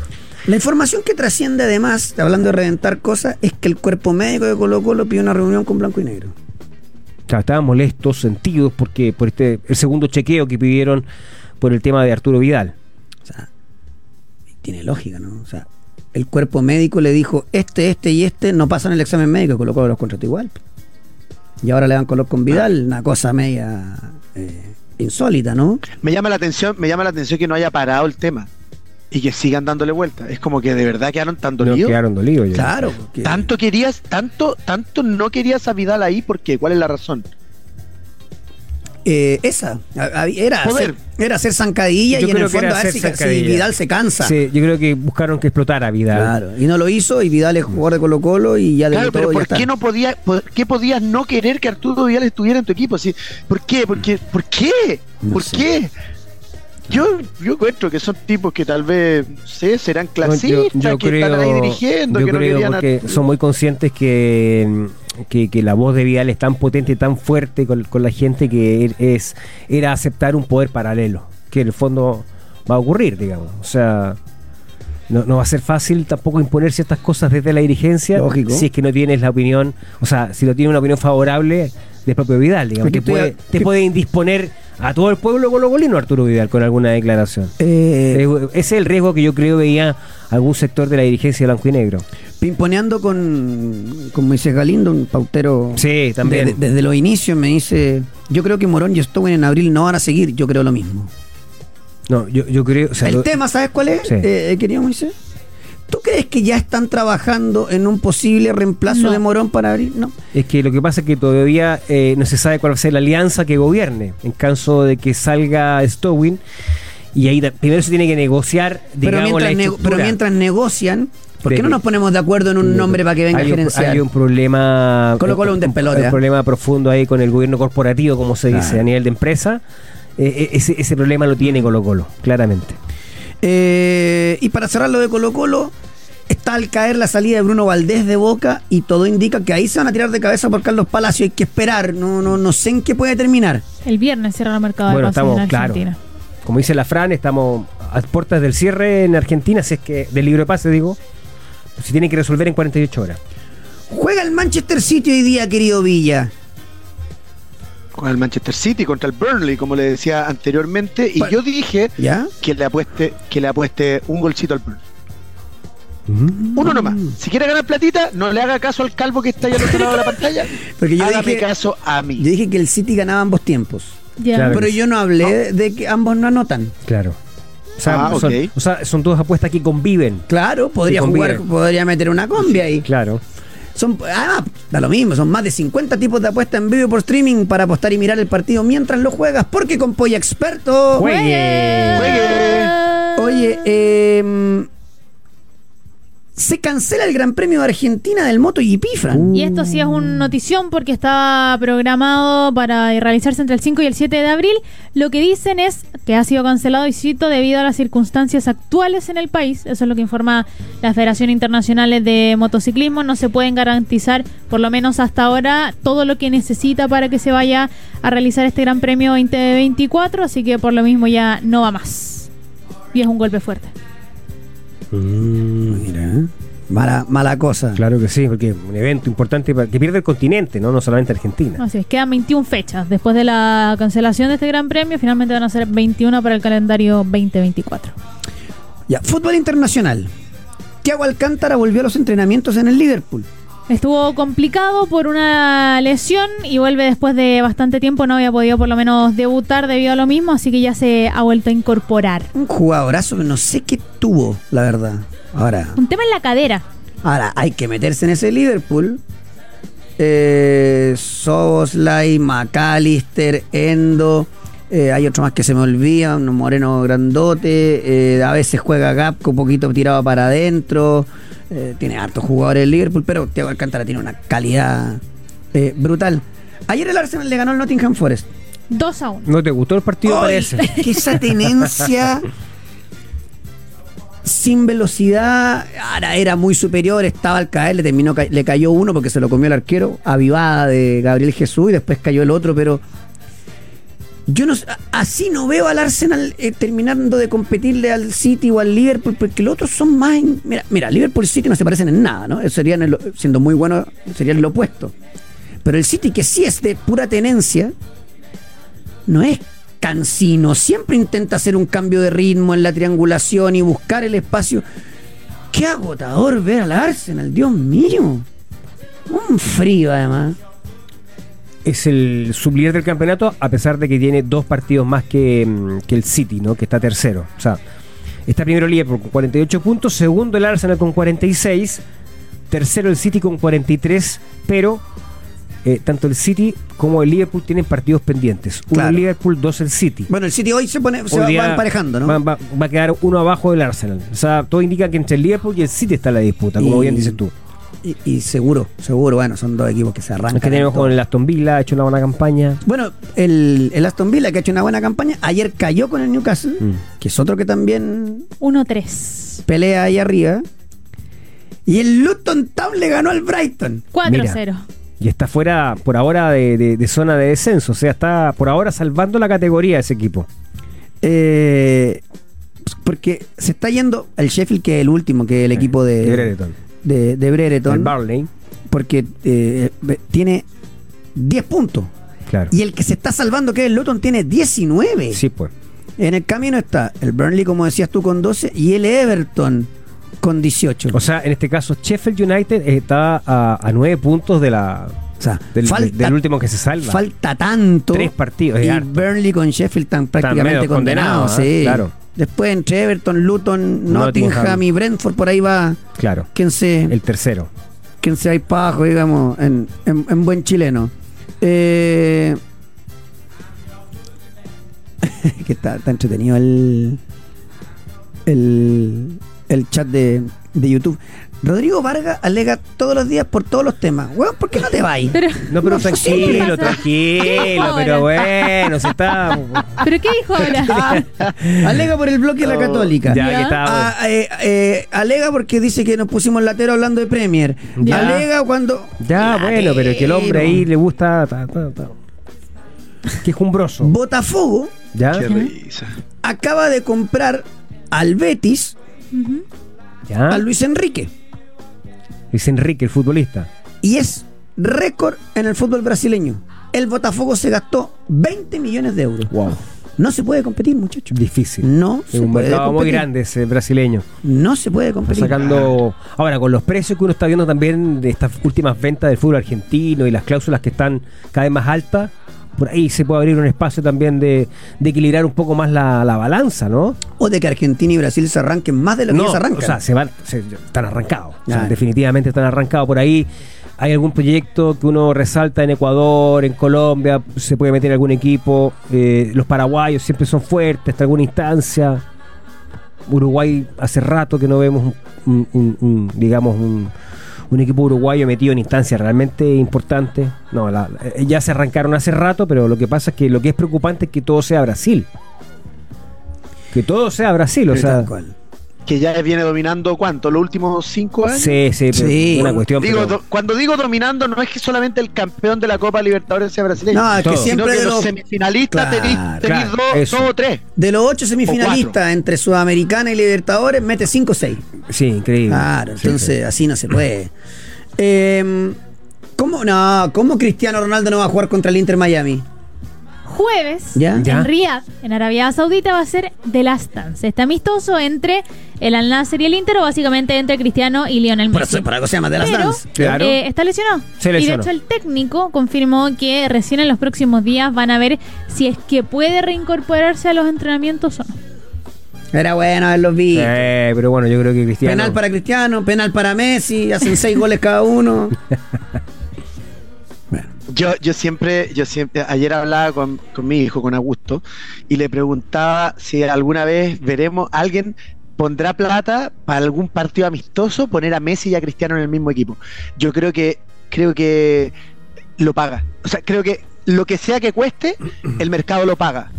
La información que trasciende además, hablando de reventar cosas, es que el cuerpo médico de Colo Colo pide una reunión con Blanco y Negro. Estaban molestos, sentidos, porque por este el segundo chequeo que pidieron por el tema de Arturo Vidal. O sea, tiene lógica, ¿no? O sea, el cuerpo médico le dijo, este, este y este no pasan el examen médico, y Colo Colo los contrató igual. Y ahora le dan color con Vidal, una cosa media eh, insólita, ¿no? Me llama la atención, me llama la atención que no haya parado el tema. Y que sigan dándole vuelta. Es como que de verdad quedaron tan No dolidos. quedaron dolidos. ya. Claro. porque- Tanto querías, tanto, tanto no querías a Vidal ahí, ¿por qué? ¿Cuál es la razón? Eh, esa. A- a- Era Poder. hacer, era hacer zancadilla Yo y en el fondo a ver hacer si. Vidal se cansa. Sí, yo creo que buscaron que explotara Vidal. Claro. Y no lo hizo y Vidal es jugador de Colo Colo y ya Claro, pero y ya ¿por está. qué no podía, por qué podías no querer que Arturo Vidal estuviera en tu equipo? Sí, ¿Por qué? ¿Por qué? ¿Por qué? No ¿Por sé. qué? Yo, yo encuentro que son tipos que tal vez, no sé, serán No, clasistas, yo, yo que creo, están ahí dirigiendo, yo que no creo a- porque son muy conscientes que, que, que la voz de Vidal es tan potente, tan fuerte con, con la gente que er- es era aceptar un poder paralelo, que en el fondo va a ocurrir, digamos. O sea, no, no va a ser fácil tampoco imponer ciertas cosas desde la dirigencia Lógico. si es que no tienes la opinión, o sea, si no tienes una opinión favorable del propio Vidal, digamos, que puede, te que- puede indisponer a todo el pueblo colocolino Arturo Vidal con alguna declaración. Eh, Ese es el riesgo que yo creo veía algún sector de la dirigencia de blanco y negro. pimponeando con, con Moisés Galindo, un pautero Sí, también. de- de- desde los inicios, me dice, yo creo que Morón y Stone en abril no van a seguir, yo creo lo mismo. No, yo, yo creo. o sea, El lo- tema, ¿sabes cuál es, Sí. eh, eh, querido Moisés? ¿Tú crees que ya están trabajando en un posible reemplazo No. de Morón para abril? No. Es que lo que pasa es que todavía eh, no se sabe cuál va a ser la alianza que gobierne en caso de que salga Stowin. Y ahí primero se tiene que negociar, Pero digamos, la mientras, nego- pero mientras negocian, ¿por qué no nos ponemos de acuerdo en un nombre para que venga hay a un, gerenciar? hay un problema. Colo Colo un despelote, un ¿ah? problema profundo ahí con el gobierno corporativo, como se dice, a nivel de empresa. Eh, eh, ese, ese problema lo tiene Colo Colo, claramente. Eh, y para cerrar lo de Colo Colo, está al caer la salida de Bruno Valdés de Boca y todo indica que ahí se van a tirar de cabeza por Carlos Palacio. Hay que esperar, no, no, no sé en qué puede terminar. El viernes cierra el mercado Bueno, de estamos, en claro. Argentina. Como dice la Fran, estamos a puertas del cierre en Argentina, si es que del libro de pase, digo. Se tiene que resolver en 48 horas. Juega el Manchester City hoy día, querido Villa. Con el Manchester City contra el Burnley, como le decía anteriormente, y Bueno. yo dije ¿Ya? que le apueste, que le apueste un golcito al Burnley. Uno nomás. Si quiere ganar platita, no le haga caso al calvo que está ahí al otro lado de la pantalla. Porque yo Hágame dije, caso a mí. yo dije que el City ganaba ambos tiempos. Ya. Claro. Pero yo no hablé de que ambos no anotan. Claro. O sea, Ah, son, ok. o sea, son todas apuestas que conviven. Claro, podría jugar, podría meter una combi ahí. Claro. Son, además, da lo mismo, son más de 50 tipos de apuestas en vivo por streaming para apostar y mirar el partido mientras lo juegas, porque con Polla Experto. Juegue. Juegue. Oye, eh, se cancela el Gran Premio de Argentina del MotoGP, Fran. Y esto sí es una notición porque estaba programado para realizarse entre el 5 y el 7 de abril. Lo que dicen es que ha sido cancelado, y cito, debido a las circunstancias actuales en el país. Eso es lo que informa la Federación Internacional de Motociclismo. No se pueden garantizar, por lo menos hasta ahora, todo lo que necesita para que se vaya a realizar este Gran Premio 2024. Así que por lo mismo ya no va más. Y es un golpe fuerte. Mira, mala, mala cosa. Claro que sí, porque un evento importante para- que pierde el continente, no, no solamente Argentina. Así es, quedan 21 fechas. Después de la cancelación de este Gran Premio, finalmente van a ser 21 para el calendario 2024. Ya, fútbol internacional. Thiago Alcántara volvió a los entrenamientos en el Liverpool. Estuvo complicado por una lesión y vuelve después de bastante tiempo. No había podido por lo menos debutar debido a lo mismo, así que ya se ha vuelto a incorporar. Un jugadorazo que no sé qué tuvo, la verdad. Ahora, Un tema en la cadera. ahora hay que meterse en ese Liverpool. Eh, Soboslai, McAllister, Endo. Eh, hay otro más que se me olvida, un moreno grandote. eh, a veces juega Gapco un poquito tirado para adentro. eh, tiene hartos jugadores el Liverpool, pero Thiago Alcántara tiene una calidad eh, brutal. Ayer el Arsenal le ganó al Nottingham Forest. 2 a 1. ¿No te gustó el partido, Ay, parece? que esa tenencia sin velocidad ahora era muy superior, estaba al caer, le terminó le cayó uno porque se lo comió el arquero, avivada de Gabriel Jesús y después cayó el otro, pero yo no así no veo al Arsenal eh, terminando de competirle al City o al Liverpool porque los otros son más en- mira, mira, Liverpool y City no se parecen en nada, ¿no? Serían el- siendo muy buenos serían lo opuesto. Pero el City que sí es de pura tenencia no es cansino, siempre intenta hacer un cambio de ritmo en la triangulación y buscar el espacio. Qué agotador ver al Arsenal, Dios mío. Un frío además. Es el sublíder del campeonato, a pesar de que tiene dos partidos más que, mm, que el City, ¿no? Que está tercero. O sea, Está primero el Liverpool con 48 puntos, segundo el Arsenal con 46, tercero el City con 43, pero eh, tanto el City como el Liverpool tienen partidos pendientes. Uno Claro. el Liverpool, dos el City. Bueno, el City hoy se pone, se va, emparejando, ¿no? Va, va- va a quedar uno abajo del Arsenal. O sea, todo indica que entre el Liverpool y el City está la disputa, como Y- bien dices tú. Y, y seguro, seguro, bueno, son dos equipos que se arrancan. Es que tenemos con el Aston Villa, ha hecho una buena campaña. Bueno, el, el Aston Villa que ha hecho una buena campaña, ayer cayó con el Newcastle, Mm. que es otro que también 1-3. pelea ahí arriba. Y el Luton Town le ganó al Brighton. 4-0. Y está fuera por ahora de, de- de zona de descenso. O sea, está por ahora salvando la categoría ese equipo. Eh, porque se está yendo el Sheffield, que es el último, que es el equipo de, de. De, de Brereton, El Barley. porque eh, tiene 10 puntos. Claro. Y el que se está salvando, que es el Luton, tiene 19. Sí, pues. En el camino está el Burnley, como decías tú, con 12 y el Everton con 18. O sea, en este caso, Sheffield United está a, a nueve puntos de la, O sea, del, falta, del último que se salva. falta tanto. Tres partidos, Y. Burnley con Sheffield están prácticamente condenados. ¿eh? sí. Claro. Después entre Everton, Luton, Nottingham, Nottingham. y Brentford, por ahí va. Claro. Quien se, El tercero. quien se hay para abajo, digamos, en, en- en buen chileno. Eh, que está, está entretenido el, el, el chat de, de YouTube. Rodrigo Vargas alega todos los días por todos los temas. Weón, ¿por qué no te vas? Pero, No, pero No, tranquilo, tranquilo, Ahora. pero bueno, se está. ¿Pero qué dijo ahora? alega por el bloque de la Oh, Católica. Ya, Ya. que está. Ah, eh, eh, alega porque dice que nos pusimos latero hablando de Premier. Ya. Alega cuando. Ya, bueno, pero que el hombre ahí le gusta. ta, ta, ta. Quejumbroso. Botafogo ¿Ya? Qué risa. acaba de comprar al Betis. ¿Ya? a Luis Enrique. Luis Enrique, el futbolista. Y es récord en el fútbol brasileño. El Botafogo se gastó 20 millones de euros. Wow. No se puede competir, muchachos. Difícil. No Es se un puede mercado muy grande ese brasileño. No se puede Está competir. sacando. Ahora, con los precios que uno está viendo también de estas últimas ventas del fútbol argentino y las cláusulas que están cada vez más altas, por ahí se puede abrir un espacio también de, de equilibrar un poco más la, la balanza, ¿no? O de que Argentina y Brasil se arranquen más de lo que ellos arrancan. o sea, se van, se- están arrancados. O sea, Claro. definitivamente están arrancados por ahí. ¿Hay algún proyecto que uno resalta en Ecuador, en Colombia? ¿Se puede meter algún equipo? Eh, los paraguayos siempre son fuertes, hasta alguna instancia. Uruguay hace rato que no vemos un, un- un- digamos un, un equipo uruguayo metido en instancias realmente importantes. No, la- eh, ya se arrancaron hace rato, pero lo que pasa es que lo que es preocupante es que todo sea Brasil. Que todo sea Brasil, o Tal sea, cual. Que ya viene dominando cuánto, los últimos cinco años. sí, sí, pero Sí. una cuestión. Digo, pero- do- cuando digo dominando, no es que solamente el campeón de la Copa Libertadores sea brasileño. No, es que Todo. sino siempre que de los los, semifinalistas Claro, tenéis claro, dos, o tres. de los ocho semifinalistas entre Sudamericana y Libertadores, mete 5 o 6. Sí, increíble. Claro, Sí, entonces así no se puede. Eh, ¿Cómo no? ¿Cómo Cristiano Ronaldo no va a jugar contra el Inter Miami? Jueves, ¿Ya? Ya. en Riyadh, en Arabia Saudita, va a ser The Last Dance. Este amistoso entre el Al Nassr y el Inter, o básicamente entre Cristiano y Lionel Por Messi. eso, por algo se llama de las Pero, Dance. Claro. eh, está lesionado. Se Y de lesionó. hecho el técnico confirmó que recién en los próximos días van a ver si es que puede reincorporarse a los entrenamientos o no. Era bueno haberlos Sí, visto. pero bueno, yo creo que Cristiano. Penal para Cristiano, penal para Messi, hacen seis goles cada uno. Yo, yo siempre, yo siempre, ayer hablaba con, con mi hijo, con Augusto, y le preguntaba si alguna vez veremos, alguien pondrá plata para algún partido amistoso, poner a Messi y a Cristiano en el mismo equipo. Yo creo que, creo que lo paga. O sea, creo que lo que sea que cueste, el mercado lo paga.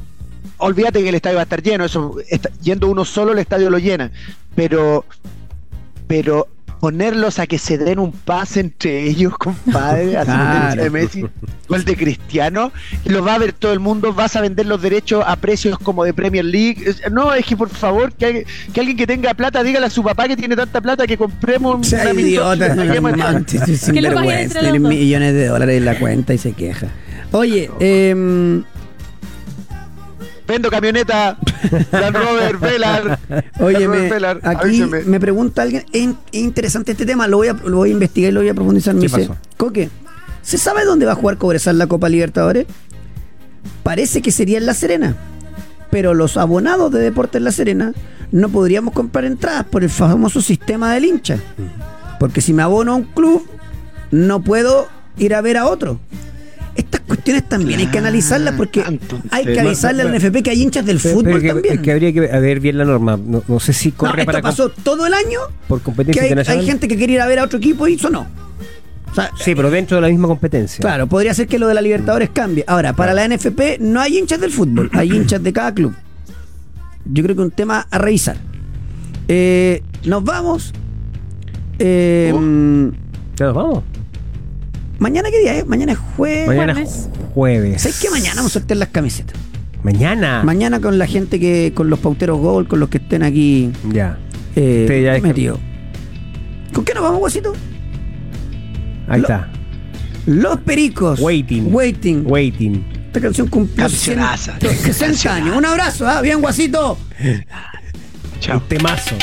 Olvídate que el estadio va a estar lleno, eso, está- yendo uno solo el estadio lo llena, pero, pero ponerlos a que se den un pase entre ellos, compadre, así Claro. de Messi, gol de Cristiano, lo va a ver todo el mundo, vas a vender los derechos a precios como de Premier League. No, es que por favor, que, alguien- que alguien que tenga plata, dígale a su papá que tiene tanta plata que compremos un sea amistoso, idiota, millones de dólares en la cuenta y se queja. Oye, eh, Vendo camioneta, Land Rover, Velar. Oye, Land Rover me- Velar, aquí me pregunta alguien, es in- es interesante este tema, lo voy a, lo voy a investigar y lo voy a profundizar. Me ¿Qué dice, pasó? Coque, ¿se sabe dónde va a jugar Cobresal la Copa Libertadores? Parece que sería en La Serena, pero los abonados de Deportes La Serena no podríamos comprar entradas por el famoso sistema del hincha. Porque si me abono a un club, no puedo ir a ver a otro. Estas cuestiones también hay que analizarlas porque hay que avisarle al NFP que hay hinchas del Pero- fútbol pero que, también. es que habría que ver bien la norma. No, no sé si No, corre esto para pasó todo el año por que competencia hay, internacional. hay gente que quiere ir a ver a otro equipo y eso no. O sea, Sí, pero dentro de la misma competencia. Claro, podría ser que lo de la Libertadores cambie. Ahora, para la NFP no hay hinchas del fútbol, hay hinchas de cada club. Yo creo que un tema a revisar. Eh, nos vamos. Eh, Oh. ¿Ya nos vamos? Mañana qué día es? Mañana es jueves. Mañana jueves. jueves. ¿Sabes qué? Mañana vamos a sortear las camisetas. Mañana. Mañana con la gente que, con los pauteros gol, con los que estén aquí ya. eh, Usted ya es- metidos. ¿Con qué nos vamos, Guasito? Ahí Lo- está. Los Pericos. Waiting. Waiting. Waiting. Esta canción cumplió Cancionaza. 160 años. Un abrazo, ¿ah? Bien, Guasito. Chao. Un temazo.